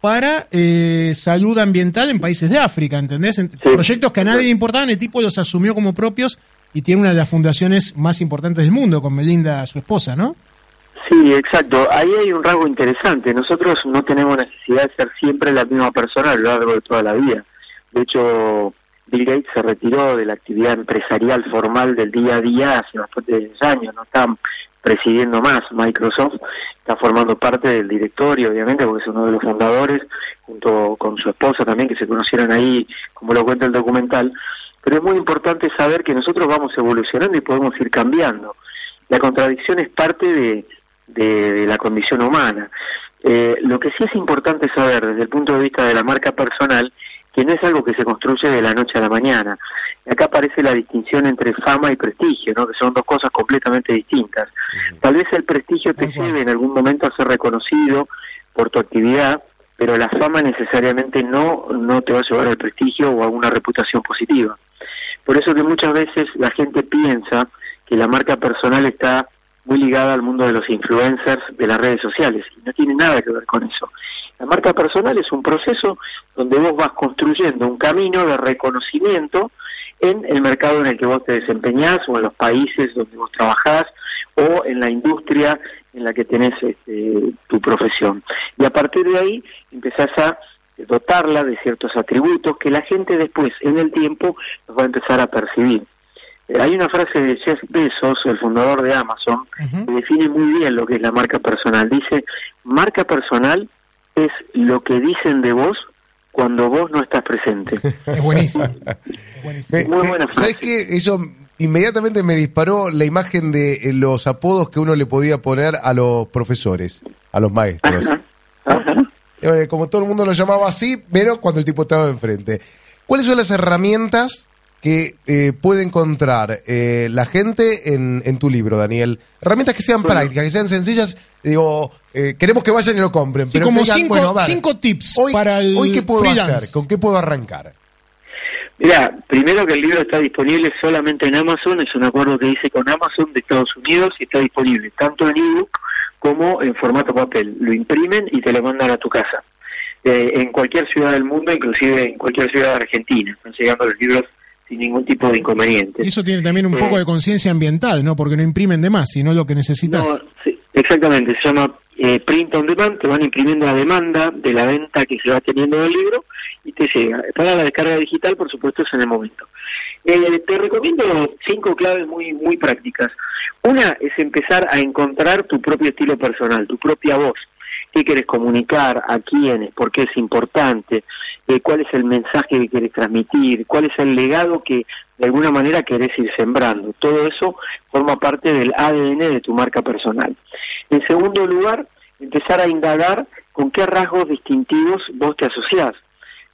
para eh, salud ambiental en países de África, ¿entendés? En- Proyectos que a nadie le importaban, el tipo los asumió como propios y tiene una de las fundaciones más importantes del mundo, con Melinda, su esposa, ¿no? Sí, exacto. Ahí hay un rasgo interesante. Nosotros no tenemos necesidad de ser siempre la misma persona a lo largo de toda la vida. De hecho, Bill Gates se retiró de la actividad empresarial formal del día a día hace bastantes años. No está presidiendo más Microsoft, está formando parte del directorio, obviamente, porque es uno de los fundadores, junto con su esposa también, que se conocieron ahí, como lo cuenta el documental. Pero es muy importante saber que nosotros vamos evolucionando y podemos ir cambiando. La contradicción es parte de, de, de la condición humana. Eh, lo que sí es importante saber desde el punto de vista de la marca personal, que no es algo que se construye de la noche a la mañana. Y acá aparece la distinción entre fama y prestigio, ¿no? que son dos cosas completamente distintas. Tal vez el prestigio te lleve en algún momento a ser reconocido por tu actividad, pero la fama necesariamente no, no te va a llevar al prestigio o a una reputación positiva. Por eso que muchas veces la gente piensa que la marca personal está muy ligada al mundo de los influencers de las redes sociales y no tiene nada que ver con eso. La marca personal es un proceso donde vos vas construyendo un camino de reconocimiento en el mercado en el que vos te desempeñás o en los países donde vos trabajás o en la industria en la que tenés este, tu profesión. Y a partir de ahí empezás a dotarla de ciertos atributos que la gente después, en el tiempo, los va a empezar a percibir. Eh, hay una frase de Jeff Bezos, el fundador de Amazon, que define muy bien lo que es la marca personal. Dice, marca personal es lo que dicen de vos cuando vos no estás presente. Es buenísimo. Me- Muy me- buena frase. ¿Sabes qué? Eso inmediatamente me disparó la imagen de eh, los apodos que uno le podía poner a los profesores, a los maestros. Ajá, ajá. Eh, Como todo el mundo lo llamaba así, pero cuando el tipo estaba enfrente. ¿Cuáles son las herramientas que eh, puede encontrar eh, la gente en, en tu libro, Daniel? Herramientas que sean prácticas, que sean sencillas. Digo, eh, queremos que vayan y lo compren. Sí, pero como digan, cinco, bueno, ver, cinco tips hoy, para el hoy ¿qué puedo freelance. hacer? ¿Con qué puedo arrancar? Mira, primero que el libro está disponible solamente en Amazon, es un acuerdo que hice con Amazon de Estados Unidos y está disponible tanto en ebook como en formato papel. Lo imprimen y te lo mandan a tu casa. Eh, en cualquier ciudad del mundo, inclusive en cualquier ciudad de Argentina, están llegando los libros sin ningún tipo de inconveniente. Eso tiene también un Eh, poco de conciencia ambiental, ¿no? Porque no imprimen de más, sino lo que necesitas. No, sí, exactamente, se llama eh, print on demand, te van imprimiendo la demanda de la venta que se va teniendo del libro y te llega. Para la descarga digital, por supuesto, es en el momento. Eh, te recomiendo cinco claves muy, muy prácticas. Una es empezar a encontrar tu propio estilo personal, tu propia voz. ¿Qué quieres comunicar? ¿A quiénes? ¿Por qué es importante? Eh, ¿Cuál es el mensaje que quieres transmitir? ¿Cuál es el legado que de alguna manera querés ir sembrando? Todo eso forma parte del ADN de tu marca personal. En segundo lugar, empezar a indagar con qué rasgos distintivos vos te asociás,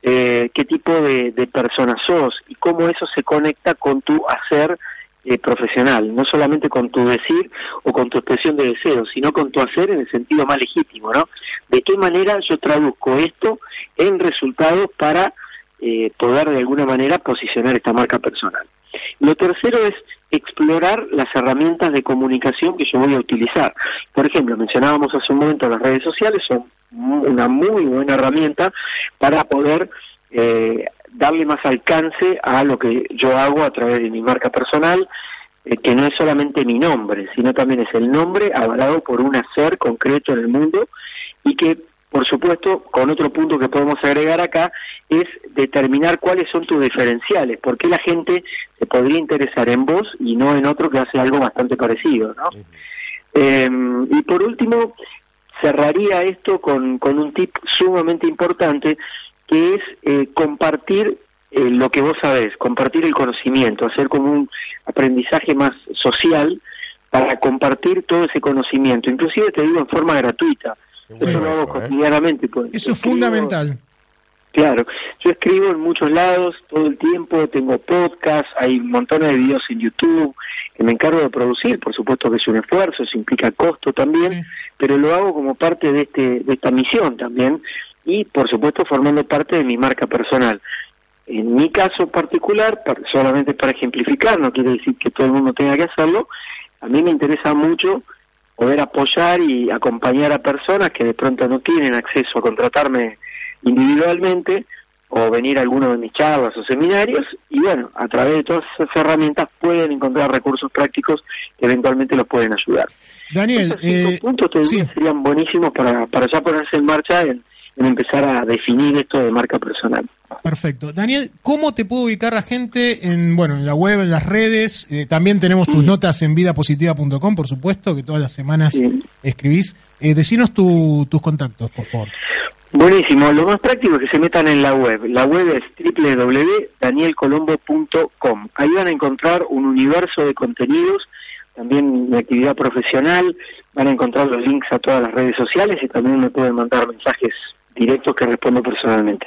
eh, qué tipo de, de persona sos y cómo eso se conecta con tu hacer profesional, no solamente con tu decir o con tu expresión de deseo, sino con tu hacer en el sentido más legítimo, ¿no? De qué manera yo traduzco esto en resultados para eh, poder de alguna manera posicionar esta marca personal. Lo tercero es explorar las herramientas de comunicación que yo voy a utilizar. Por ejemplo, mencionábamos hace un momento las redes sociales, son una muy buena herramienta para poder eh, darle más alcance a lo que yo hago a través de mi marca personal, eh, que no es solamente mi nombre, sino también es el nombre avalado por un hacer concreto en el mundo y que, por supuesto, con otro punto que podemos agregar acá, es determinar cuáles son tus diferenciales, por qué la gente se podría interesar en vos y no en otro que hace algo bastante parecido, ¿no? Eh, y por último, cerraría esto con, con un tip sumamente importante, que es eh, compartir eh, lo que vos sabés, compartir el conocimiento, hacer como un aprendizaje más social para compartir todo ese conocimiento, inclusive te digo en forma gratuita. bueno Eso lo hago eso, ¿eh? cotidianamente. pues. Eso es Escribo- fundamental. Claro, yo escribo en muchos lados todo el tiempo, tengo podcast, hay montones de videos en YouTube que me encargo de producir, por supuesto que es un esfuerzo, eso implica costo también, Sí. pero lo hago como parte de, este, de esta misión también y por supuesto formando parte de mi marca personal. En mi caso particular, par- solamente para ejemplificar, no quiere decir que todo el mundo tenga que hacerlo, a mí me interesa mucho poder apoyar y acompañar a personas que de pronto no tienen acceso a contratarme individualmente o venir a alguno de mis charlas o seminarios y bueno, a través de todas esas herramientas pueden encontrar recursos prácticos que eventualmente los pueden ayudar. Daniel, Estos cinco eh, puntos te diría, sí. serían buenísimos para, para ya ponerse en marcha en, en empezar a definir esto de marca personal. Perfecto. Daniel, ¿cómo te puede ubicar la gente en, bueno, en la web, en las redes? Eh, también tenemos tus notas en vidapositiva.com, por supuesto, que todas las semanas Sí. escribís. Eh, decinos tu- tus contactos, por favor. Buenísimo, lo más práctico es que se metan en la web. La web es www.danielcolombo.com. Ahí van a encontrar un universo de contenidos, también mi actividad profesional, van a encontrar los links a todas las redes sociales y también me pueden mandar mensajes directos que respondo personalmente.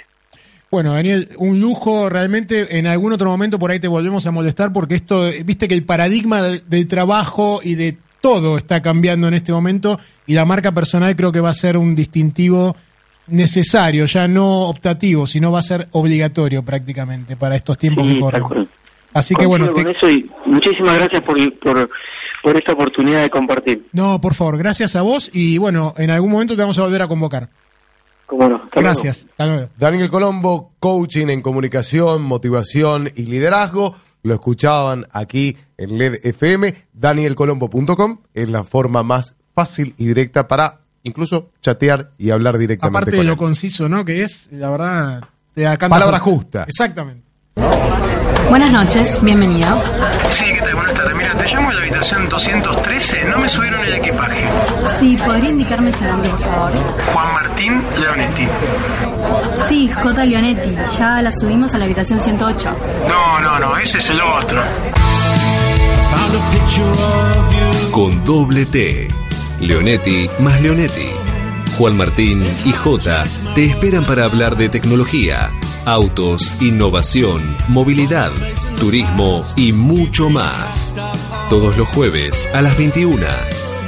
Bueno, Daniel, un lujo realmente. En algún otro momento por ahí te volvemos a molestar porque esto, viste que el paradigma del, del trabajo y de todo está cambiando en este momento y la marca personal creo que va a ser un distintivo necesario, ya no optativo, sino va a ser obligatorio prácticamente para estos tiempos Sí, que corren. Así que bueno, te- con eso y muchísimas gracias por, por, por esta oportunidad de compartir. no, por favor, gracias a vos y bueno, en algún momento te vamos a volver a convocar. Cómo no. Hasta luego. Gracias. Hasta luego. Daniel Colombo, coaching en comunicación, motivación y liderazgo. Lo escuchaban aquí en LED FM. Danielcolombo.com es la forma más fácil y directa para incluso chatear y hablar directamente Aparte de lo conciso, ¿no? Que es, la verdad, te Palabra justa. Exactamente. Buenas noches, bienvenido. Sí, ¿qué tal? Buenas tardes. Mira, te llamo a la habitación 213. No me subieron el equipaje. Sí, ¿podría indicarme su nombre, por favor? Juan Martín Leonetti. Sí, J. Leonetti. Ya la subimos a la habitación 108. No, no, no, ese es el otro. Con doble T. Leonetti más Leonetti. Juan Martín y J te esperan para hablar de tecnología, autos, innovación, movilidad, turismo y mucho más. Todos los jueves a las 21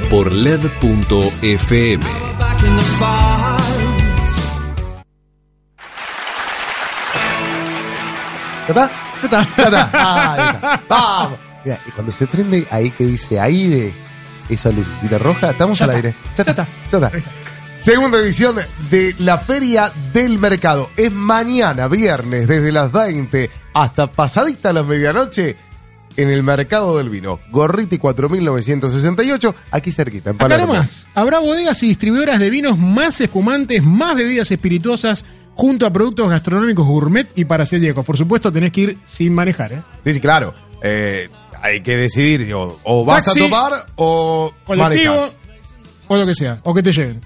por LED.fm. ¿Ya está? ¿Ya está? Ah, está. Vamos. Mira, y cuando se prende ahí que dice aire, esa lucecita roja, estamos al aire. Ya está. Ya está. Segunda edición de la Feria del Mercado. Es mañana, viernes, desde las 20 hasta pasadita la medianoche en el Mercado del Vino. Gorriti 4968, aquí cerquita, en Acá Palermo. nomás, habrá bodegas y distribuidoras de vinos más espumantes, más bebidas espirituosas, junto a productos gastronómicos gourmet y para celíacos. Por supuesto, tenés que ir sin manejar, ¿eh? Sí, sí, claro. Eh, hay que decidir, o, o vas Taxi, a tomar o Colectivo, manejas. o lo que sea, o que te lleven.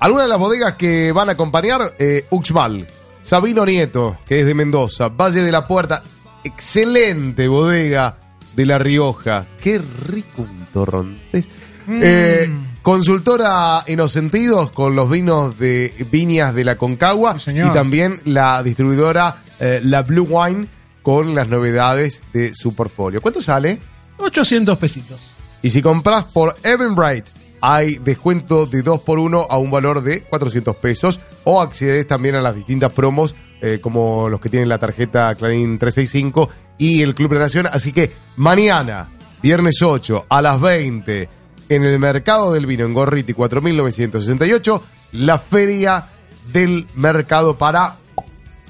Algunas de las bodegas que van a acompañar, eh, Uxmal, Sabino Nieto, que es de Mendoza, Valle de la Puerta, excelente bodega de La Rioja. Qué rico un torrontés. Eh, consultora en los sentidos con los vinos de viñas de la Concagua Sí, y también la distribuidora eh, La Blue Wine con las novedades de su portfolio. ¿Cuánto sale? 800 pesitos. Y si compras por Eventbrite, hay descuento de 2 por 1 a un valor de 400 pesos. O accedes también a las distintas promos, eh, como los que tienen la tarjeta Clarín 365 y el Club de Nación. Así que mañana, viernes 8, a las 20, en el Mercado del Vino en Gorriti 4968, la Feria del Mercado para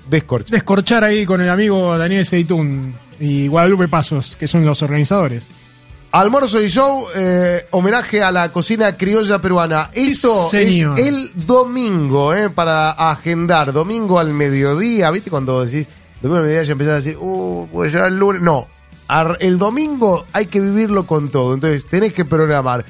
descorchar. Descorchar ahí con el amigo Daniel Seitún y Guadalupe Pasos, que son los organizadores. Almuerzo y show, eh, homenaje a la cocina criolla peruana. Esto señor. es el domingo, eh, para agendar. Domingo al mediodía, ¿viste? Cuando decís, domingo al mediodía ya empezás a decir, uh, pues ya el lunes. No, el domingo hay que vivirlo con todo. Entonces tenés que programar.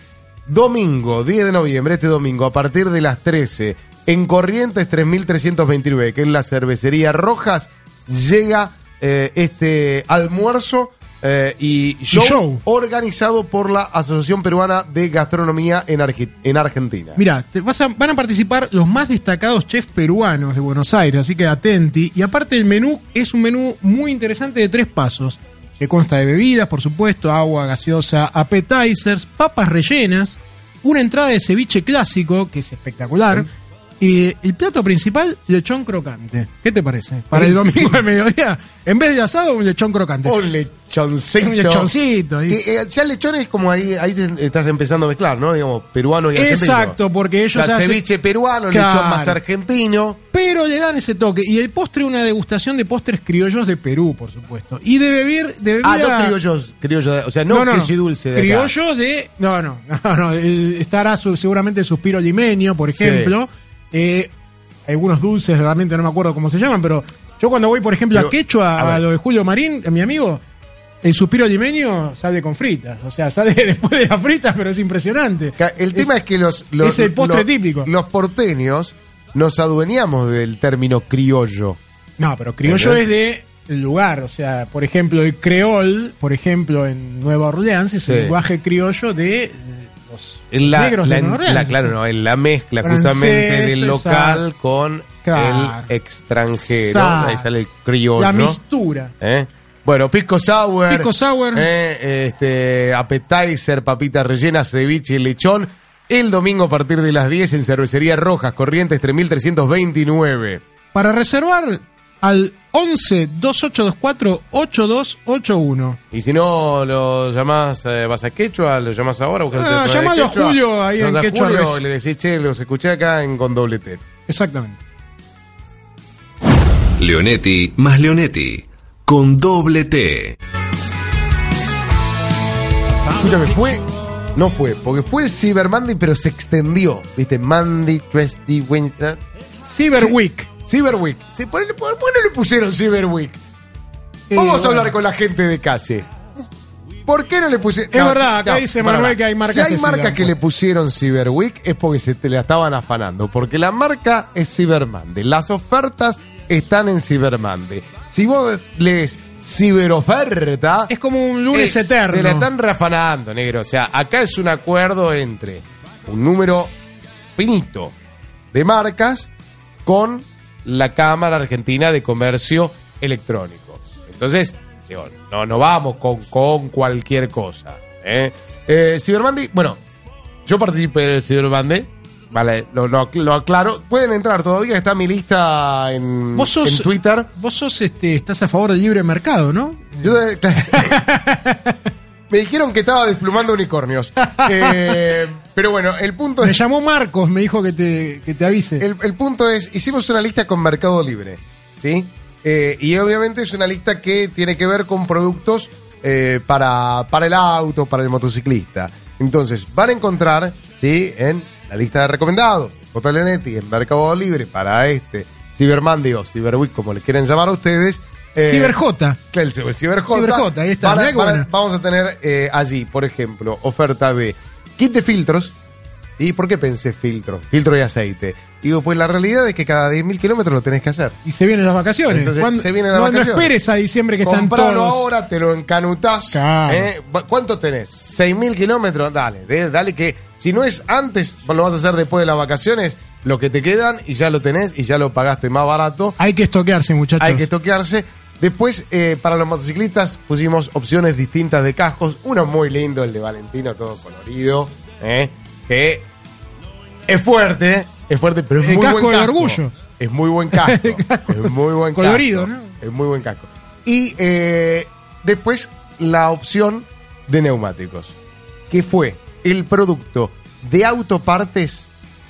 Domingo, 10 de noviembre, este domingo, a partir de las 13, en Corrientes 3329, que es la cervecería Rojas, llega eh, este almuerzo eh, y show, show. organizado por la Asociación Peruana de Gastronomía en, Arge- en Argentina. Mira, te vas a- van a participar los más destacados chefs peruanos de Buenos Aires, así que atenti. Y aparte el menú es un menú muy interesante de tres pasos, que consta de bebidas, por supuesto, agua gaseosa, appetizers, papas rellenas, una entrada de ceviche clásico, que es espectacular, y el plato principal, lechón crocante. ¿Qué te parece? Para el domingo al mediodía, en vez de asado, un lechón crocante. Un lechoncito. Un lechoncito. y- Y, eh, ya el lechón es como ahí, ahí te- estás empezando a mezclar, ¿no? Digamos, peruano y argentino. Exacto, porque ellos sea, hacen- ceviche peruano, Claro. lechón más argentino. Pero le dan ese toque. Y el postre, una degustación de postres criollos de Perú, por supuesto. Y de beber, de bebida... Ah, no criollos, criollos, de- o sea, no, y dulce de acá. Criollos de. No, no, no, no, el- estará su- seguramente el suspiro limeño, por ejemplo. Eh, algunos dulces, realmente no me acuerdo cómo se llaman, pero yo cuando voy, por ejemplo, Pero, a Quechua, a a, lo de Julio Marín, mi amigo, el suspiro limeño sale con fritas. O sea, sale después de las fritas, pero es impresionante. El tema es que los, los es el postre los- típico. Los porteños nos adueñamos del término criollo. No, pero criollo es de lugar, o sea, por ejemplo, el creol, por ejemplo, en Nueva Orleans es Sí. el lenguaje criollo de En la, negros la- de claro, no, en la mezcla Francés, justamente del local exacto. con Claro. el extranjero. Exacto. Ahí sale el criollo. La mistura. ¿Eh? Bueno, pisco sour. Pisco sour. eh, este, appetizer, papitas rellenas, ceviche, lechón. El domingo a partir de las 10 en Cervecería Rojas, Corrientes 3329. Para reservar al 11 2824 8281. Y si no lo llamás, eh, vas a Quechua, lo llamás ahora. buscas el Ah, llamalo a Julio ahí en Quechua Julio y le decís, che, los escuché acá en con doble T. Exactamente. Leonetti más Leonetti. Con doble T. Escúchame, fue. No fue, porque fue el Cyber Monday, pero se extendió. ¿Viste? Monday, Tuesday, Wednesday. Cyber Week. Cyber Week. Sí, ¿Por qué no le pusieron Cyber Week? Vamos a hablar con la gente de Case. ¿Por qué no le pusieron? Es verdad, acá dice para, Manuel que hay marcas Si hay marcas que le pusieron Cyber Week es porque se te la estaban afanando. Porque la marca es Cyber Monday. Las ofertas están en Cyber Monday. Si vos lees ciberoferta. Es como un lunes es- eterno. Se la están reafanando, negro. O sea, acá es un acuerdo entre un número finito de marcas con la Cámara Argentina de Comercio Electrónico. Entonces, digo, no, no vamos con, con cualquier cosa. ¿eh? Eh, bueno, yo participé del Cyber Monday. Vale, lo, lo- lo aclaro. Pueden entrar todavía, está mi lista en, Vos sos, en Twitter. Vos sos, este, estás a favor del libre mercado, ¿no? Yo me dijeron que estaba desplumando unicornios. Eh, pero bueno, el punto Me es. llamó Marcos, me dijo que te, que te avise. El, el punto es, hicimos una lista con Mercado Libre, ¿sí? Eh, y obviamente es una lista que tiene que ver con productos eh, para, para el auto, para el motociclista. Entonces, van a encontrar, ¿sí? En la lista de recomendados, J. Leonetti, en Mercado Libre, para este Cyber Monday o Cyber Week, como le quieren llamar a ustedes. Eh, Ciber J. Claro, el Ciber J. Ciber J, ahí está, vamos a tener eh, allí, por ejemplo, oferta de kit de filtros. ¿Y por qué pensé filtro? Filtro y aceite. Digo, pues la realidad es que cada 10.000 kilómetros lo tenés que hacer. Y se vienen las vacaciones. Entonces, ¿Cuándo- se vienen las no, vacaciones. No esperes a diciembre que están Compralo todos. ahora, te lo encanutás. Claro. ¿eh? ¿Cuánto tenés? ¿6.000 kilómetros? Dale, dale que si no es antes, lo vas a hacer después de las vacaciones, lo que te quedan y ya lo tenés y ya lo pagaste más barato. Hay que estoquearse, muchachos. Hay que toquearse. Después, eh, para los motociclistas, pusimos opciones distintas de cascos. Uno muy lindo, el de Valentino, todo colorido. ¿eh? Que es fuerte, es fuerte, pero es El muy casco buen del casco. orgullo. Es muy buen casco. es muy buen casco. Colorido, ¿no? Es muy buen casco. Y eh, después, la opción de neumáticos. Que fue el producto de autopartes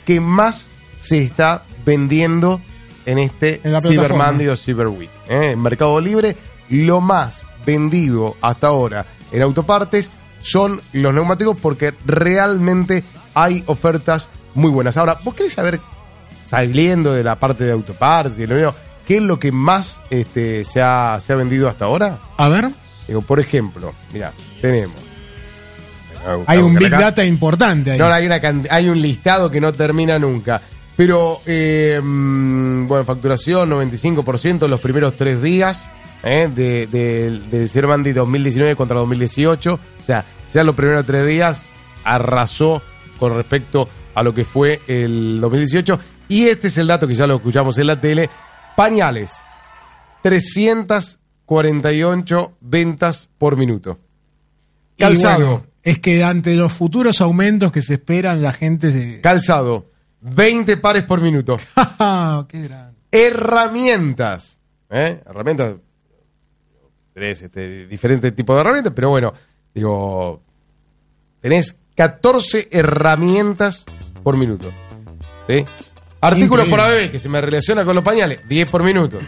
que más se está vendiendo en este En Cyber. Monday o Cyber Week. ¿eh? En Mercado Libre, lo más vendido hasta ahora en autopartes son los neumáticos porque realmente hay ofertas muy buenas. Ahora, ¿vos querés saber, saliendo de la parte de autopartes y lo mío, qué es lo que más este, se, ha, se ha vendido hasta ahora? A ver, Digo, por ejemplo, mira, tenemos. hay un Big Acá- Data importante ahí. no, hay, una hay un listado que no termina nunca. Pero, eh, mm, bueno, facturación 95% los primeros tres días eh, de, de- del Monday 2019 contra 2018. O sea, ya los primeros tres días arrasó con respecto a lo que fue el 2018. Y este es el dato que ya lo escuchamos en la tele. Pañales, 348 ventas por minuto. Calzado. bueno, es que ante los futuros aumentos que se esperan, la gente se. Calzado, 20 pares por minuto. Ah, qué grande. Herramientas. ¿eh? Herramientas. Tenés este, diferentes tipos de herramientas, pero bueno, digo, tenés 14 herramientas por minuto. ¿Sí? Artículos Increíble. por ABB, que se me relaciona con los pañales, 10 por minuto.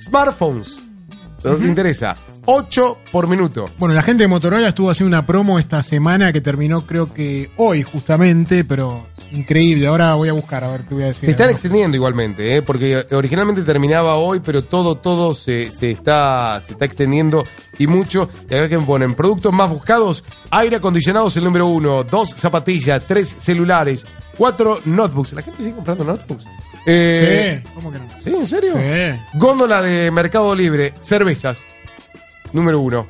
Smartphones, ¿no te interesa? 8 por minuto. Bueno, la gente de Motorola estuvo haciendo una promo esta semana que terminó creo que hoy justamente, pero increíble. Ahora voy a buscar, a ver, te voy a decir. Se están extendiendo igualmente, ¿eh? porque originalmente terminaba hoy, pero todo, todo se, se está, se está extendiendo y mucho. Y acá que me ponen productos más buscados, aire acondicionado es el número uno, dos zapatillas, tres celulares, cuatro notebooks. ¿La gente sigue comprando notebooks? Eh, Sí, ¿cómo que no? ¿Sí? ¿En serio? Sí. Góndola de Mercado Libre, cervezas, número uno.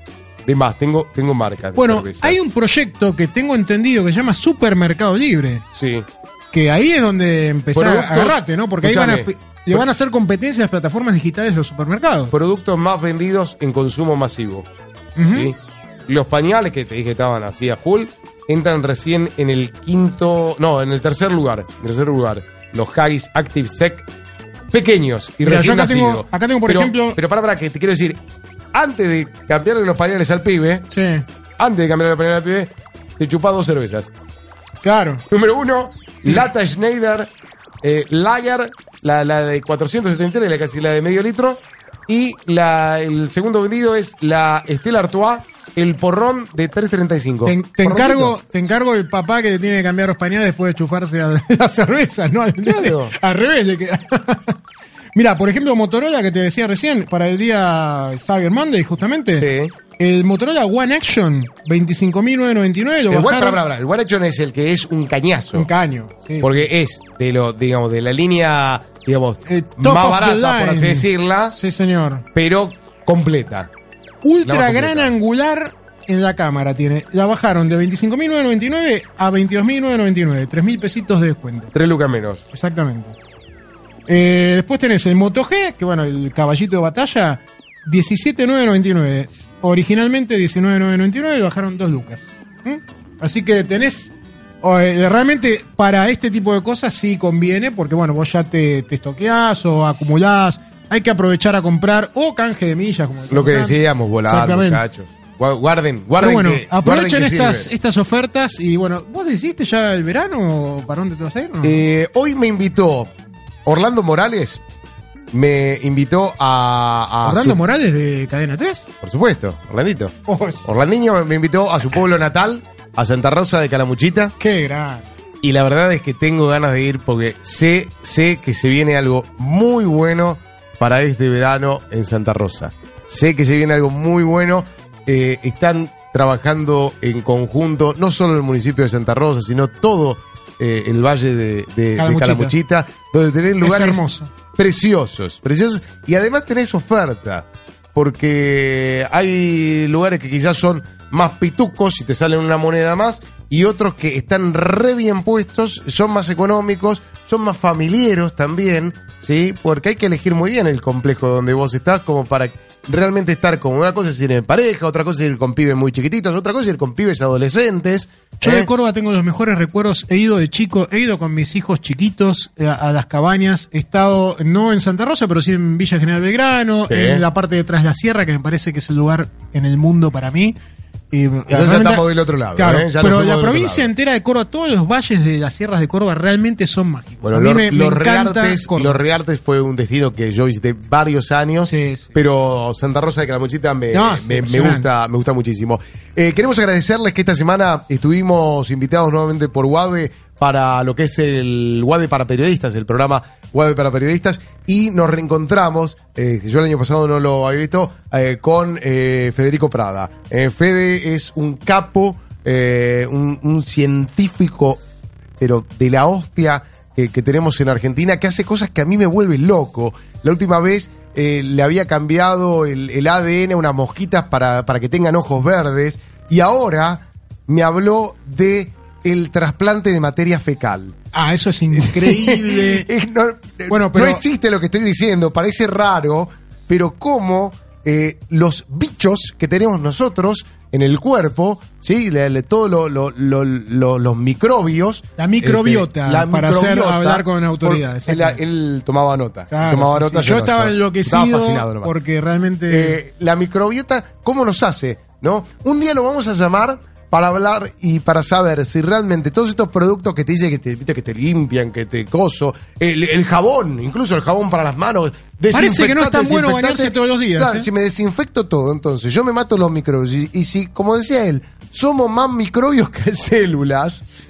De más, tengo, tengo marcas Bueno, hay un proyecto que tengo entendido que se llama Supermercado Libre, Sí. que ahí es donde empezar a agarrate, ¿no? Porque ahí van a, le van a hacer competencia a las plataformas digitales de los supermercados. Productos más vendidos en consumo masivo. ¿sí? Los pañales que te dije estaban así a full entran recién en el quinto, no, en el tercer lugar, en el tercer lugar. Los Haggis Active Sec pequeños y Mira, yo recién acá tengo- nacidos. acá tengo, por Pero- ejemplo- pero para, para que te quiero decir, antes de cambiarle los pañales al pibe, Sí, antes de cambiarle los pañales al pibe, te chupás dos cervezas. claro. Número uno, Lata Schneider eh, Lager, la, la de 473, la casi la de medio litro. Y la, el segundo vendido es la Estela Artois, el porrón de 335. Te, te Porroncito. encargo, te encargo el papá que te tiene que cambiar los pañales después de chufarse a la cerveza, ¿no? Al, Claro. al revés. le queda. Mira, por ejemplo, Motorola que te decía recién, para el día Cyber Monday, justamente. Sí. El Motorola One Action, 25.999, lo El One, el One Action es el que es un cañazo. un caño. sí. Porque es de lo, digamos, de la línea, digamos, Eh, más barata, por así decirla, Sí, señor. pero completa. Ultra gran completa. angular en la cámara tiene. La bajaron de 25.999 a 22.999, 3.000 pesitos de descuento. Tres lucas menos. Exactamente. Eh, después tenés el Moto G, que bueno, el caballito de batalla, 17.999. Originalmente 19.999 y bajaron 2 lucas. ¿Mm? Así que tenés. eh, realmente para este tipo de cosas sí conviene, porque bueno, vos ya te, te estoqueás o acumulás. Hay que aprovechar a comprar o canje de millas, como Lo que decíamos. volar, muchachos. Gua- Guarden, guarden bueno, que, aprovechen guarden que estas, sirve. estas ofertas y bueno, ¿vos decidiste ya el verano para dónde te vas a ir? no? Eh, hoy me invitó Orlando Morales, me invitó a... a Orlando su- Morales de Cadena 3. Por supuesto, Orlandito. Oh, Orlandinho me invitó a su pueblo natal, a Santa Rosa de Calamuchita, qué gran. y la verdad es que tengo ganas de ir porque sé, sé que se viene algo muy bueno para este verano en Santa Rosa. Sé que se viene algo muy bueno. eh, están trabajando en conjunto, no solo el municipio de Santa Rosa, sino todo eh, el valle de, de- de Calamuchita. Donde tenés lugares preciosos, preciosos, y además tenés oferta, porque hay lugares que quizás son más pitucos y te salen una moneda más, y otros que están re bien puestos, son más económicos, son más familiares también, ¿sí? Porque hay que elegir muy bien el complejo donde vos estás como para realmente estar como una cosa es ir en pareja, otra cosa es ir con pibes muy chiquititos, otra cosa es ir con pibes adolescentes. Yo ¿eh? de Córdoba tengo los mejores recuerdos. He ido de chico, he ido con mis hijos chiquitos eh, a, a las cabañas. He estado no en Santa Rosa, pero sí en Villa General Belgrano, Sí. en la parte de Tras la Sierra, que me parece que es el lugar en el mundo para mí. Y, ya realmente- estamos del otro lado, Claro, ¿eh? Ya pero la provincia entera de Córdoba, todos los valles de las sierras de Córdoba realmente son mágicos. Bueno, a mí los, me, me los encanta Reartes, los Reartes fue un destino que yo visité varios años, Sí, sí. pero Santa Rosa de Calamuchita me, No, me- me gusta, me gusta muchísimo. Eh, queremos agradecerles que esta semana estuvimos invitados nuevamente por WADE para lo que es el WADE para periodistas, el programa WADE para periodistas, y nos reencontramos, eh, yo el año pasado no lo había visto, eh, con eh, Federico Prada. Fede es un capo, un, científico pero de la hostia que, tenemos en Argentina, que hace cosas que a mí me vuelven loco. La última vez le había cambiado el, el ADN a unas mosquitas para, para que tengan ojos verdes, y ahora me habló de el trasplante de materia fecal. Ah, eso es increíble. Es- no, Bueno, pero- no es chiste lo que estoy diciendo, parece raro, pero cómo eh, los bichos que tenemos nosotros en el cuerpo, ¿sí? Todos lo- lo- lo- lo- los microbios. La microbiota, este, la para hacer microbiota, hablar con autoridades, por- Él, él tomaba nota. Claro, tomaba sí, nota sí. Yo no, estaba enloquecido estaba fascinado nomás. porque realmente... Eh, la microbiota, ¿cómo nos hace? ¿No? Un día lo vamos a llamar para hablar y para saber si realmente todos estos productos que te dicen que te, viste, que te limpian, que te coso, el, el jabón, incluso el jabón para las manos. Parece que no es tan bueno bañarse todos los días, Claro, ¿eh? si me desinfecto todo, entonces yo me mato los microbios. Y, y si, como decía él, somos más microbios que células,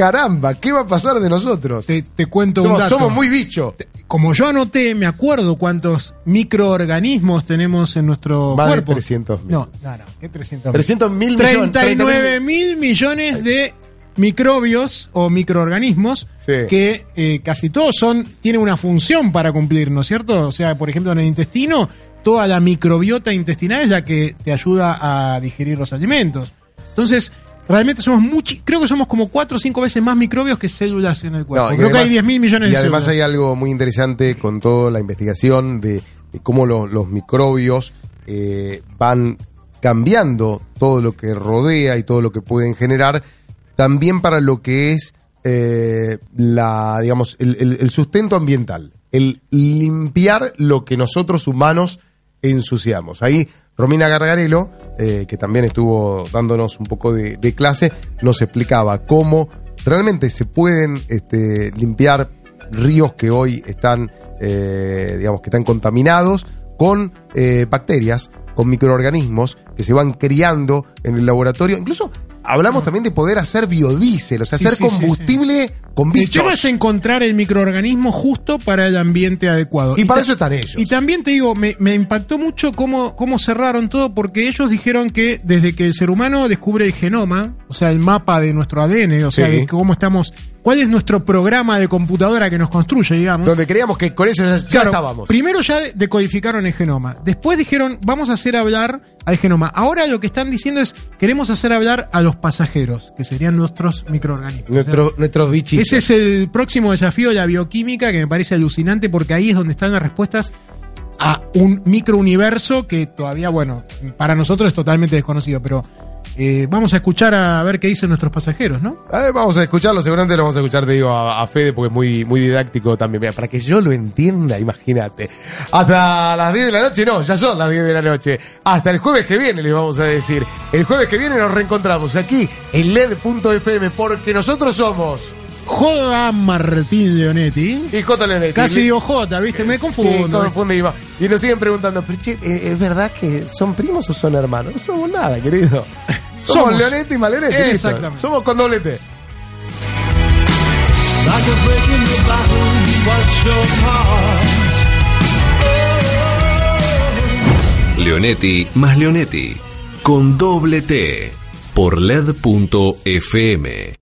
caramba, ¿qué va a pasar de nosotros? Te, te cuento un somos, dato. somos muy bicho. Como yo anoté, me acuerdo cuántos microorganismos tenemos en nuestro Más de cuerpo. 300 mil. No, no, no. ¿Qué 300 300 mil millones. 39 mil millones de microbios o microorganismos Sí. que eh, casi todos son tienen una función para cumplir, ¿no es cierto? O sea, por ejemplo, en el intestino, toda la microbiota intestinal es la que te ayuda a digerir los alimentos. Entonces, realmente somos muchi- creo que somos como cuatro o cinco veces más microbios que células en el cuerpo. No, y creo que además- hay 10 mil millones Y de además células. hay algo muy interesante con toda la investigación de, de cómo lo- los microbios eh, van cambiando todo lo que rodea y todo lo que pueden generar, también para lo que es eh, la, digamos, el, el- el sustento ambiental, el limpiar lo que nosotros humanos ensuciamos. Ahí Romina Gargarello, eh, que también estuvo dándonos un poco de, clase, nos explicaba cómo realmente se pueden este, limpiar ríos que hoy están, eh, digamos, que están contaminados con eh, bacterias, con microorganismos que se van criando en el laboratorio. Incluso hablamos también de poder hacer biodiesel, o sea, Sí, hacer sí, sí, combustible con El bichos. tema es encontrar el microorganismo justo para el ambiente adecuado. Y para eso están ellos. Y también te digo, me, me impactó mucho cómo, cómo cerraron todo, porque ellos dijeron que desde que el ser humano descubre el genoma, o sea, el mapa de nuestro ADN, o sea, de cómo estamos, cuál es nuestro programa de computadora que nos construye, digamos. Donde creíamos que con eso ya, ya Claro, estábamos. Primero ya decodificaron el genoma. Después dijeron, vamos a hacer hablar al genoma. Ahora lo que están diciendo es, queremos hacer hablar a los pasajeros, que serían nuestros microorganismos. Nuestro- nuestros bichitos. Ese es el próximo desafío de la bioquímica que me parece alucinante porque ahí es donde están las respuestas a un microuniverso que todavía, bueno, para nosotros es totalmente desconocido, pero eh, vamos a escuchar a ver qué dicen nuestros pasajeros, ¿no? Eh, vamos a escucharlo, seguramente lo vamos a escuchar, te digo, a, a Fede, porque es muy, muy didáctico también. Para que yo lo entienda, imagínate. Hasta las 10 de la noche, no, ya son las 10 de la noche. Hasta el jueves que viene, les vamos a decir. El jueves que viene nos reencontramos aquí en LED.fm, porque nosotros somos. J. Martín Leonetti. Y J. Leonetti. Casi digo J, ¿viste? Me confundo. Sí, confundimos. Y nos siguen preguntando, pero che, ¿es verdad que son primos o son hermanos? No somos nada, querido. Somos, Somos. Leonetti y Malenetti. listo. Exactamente. Somos con doblete. Leonetti más Leonetti. Con doble T. Por LED.fm.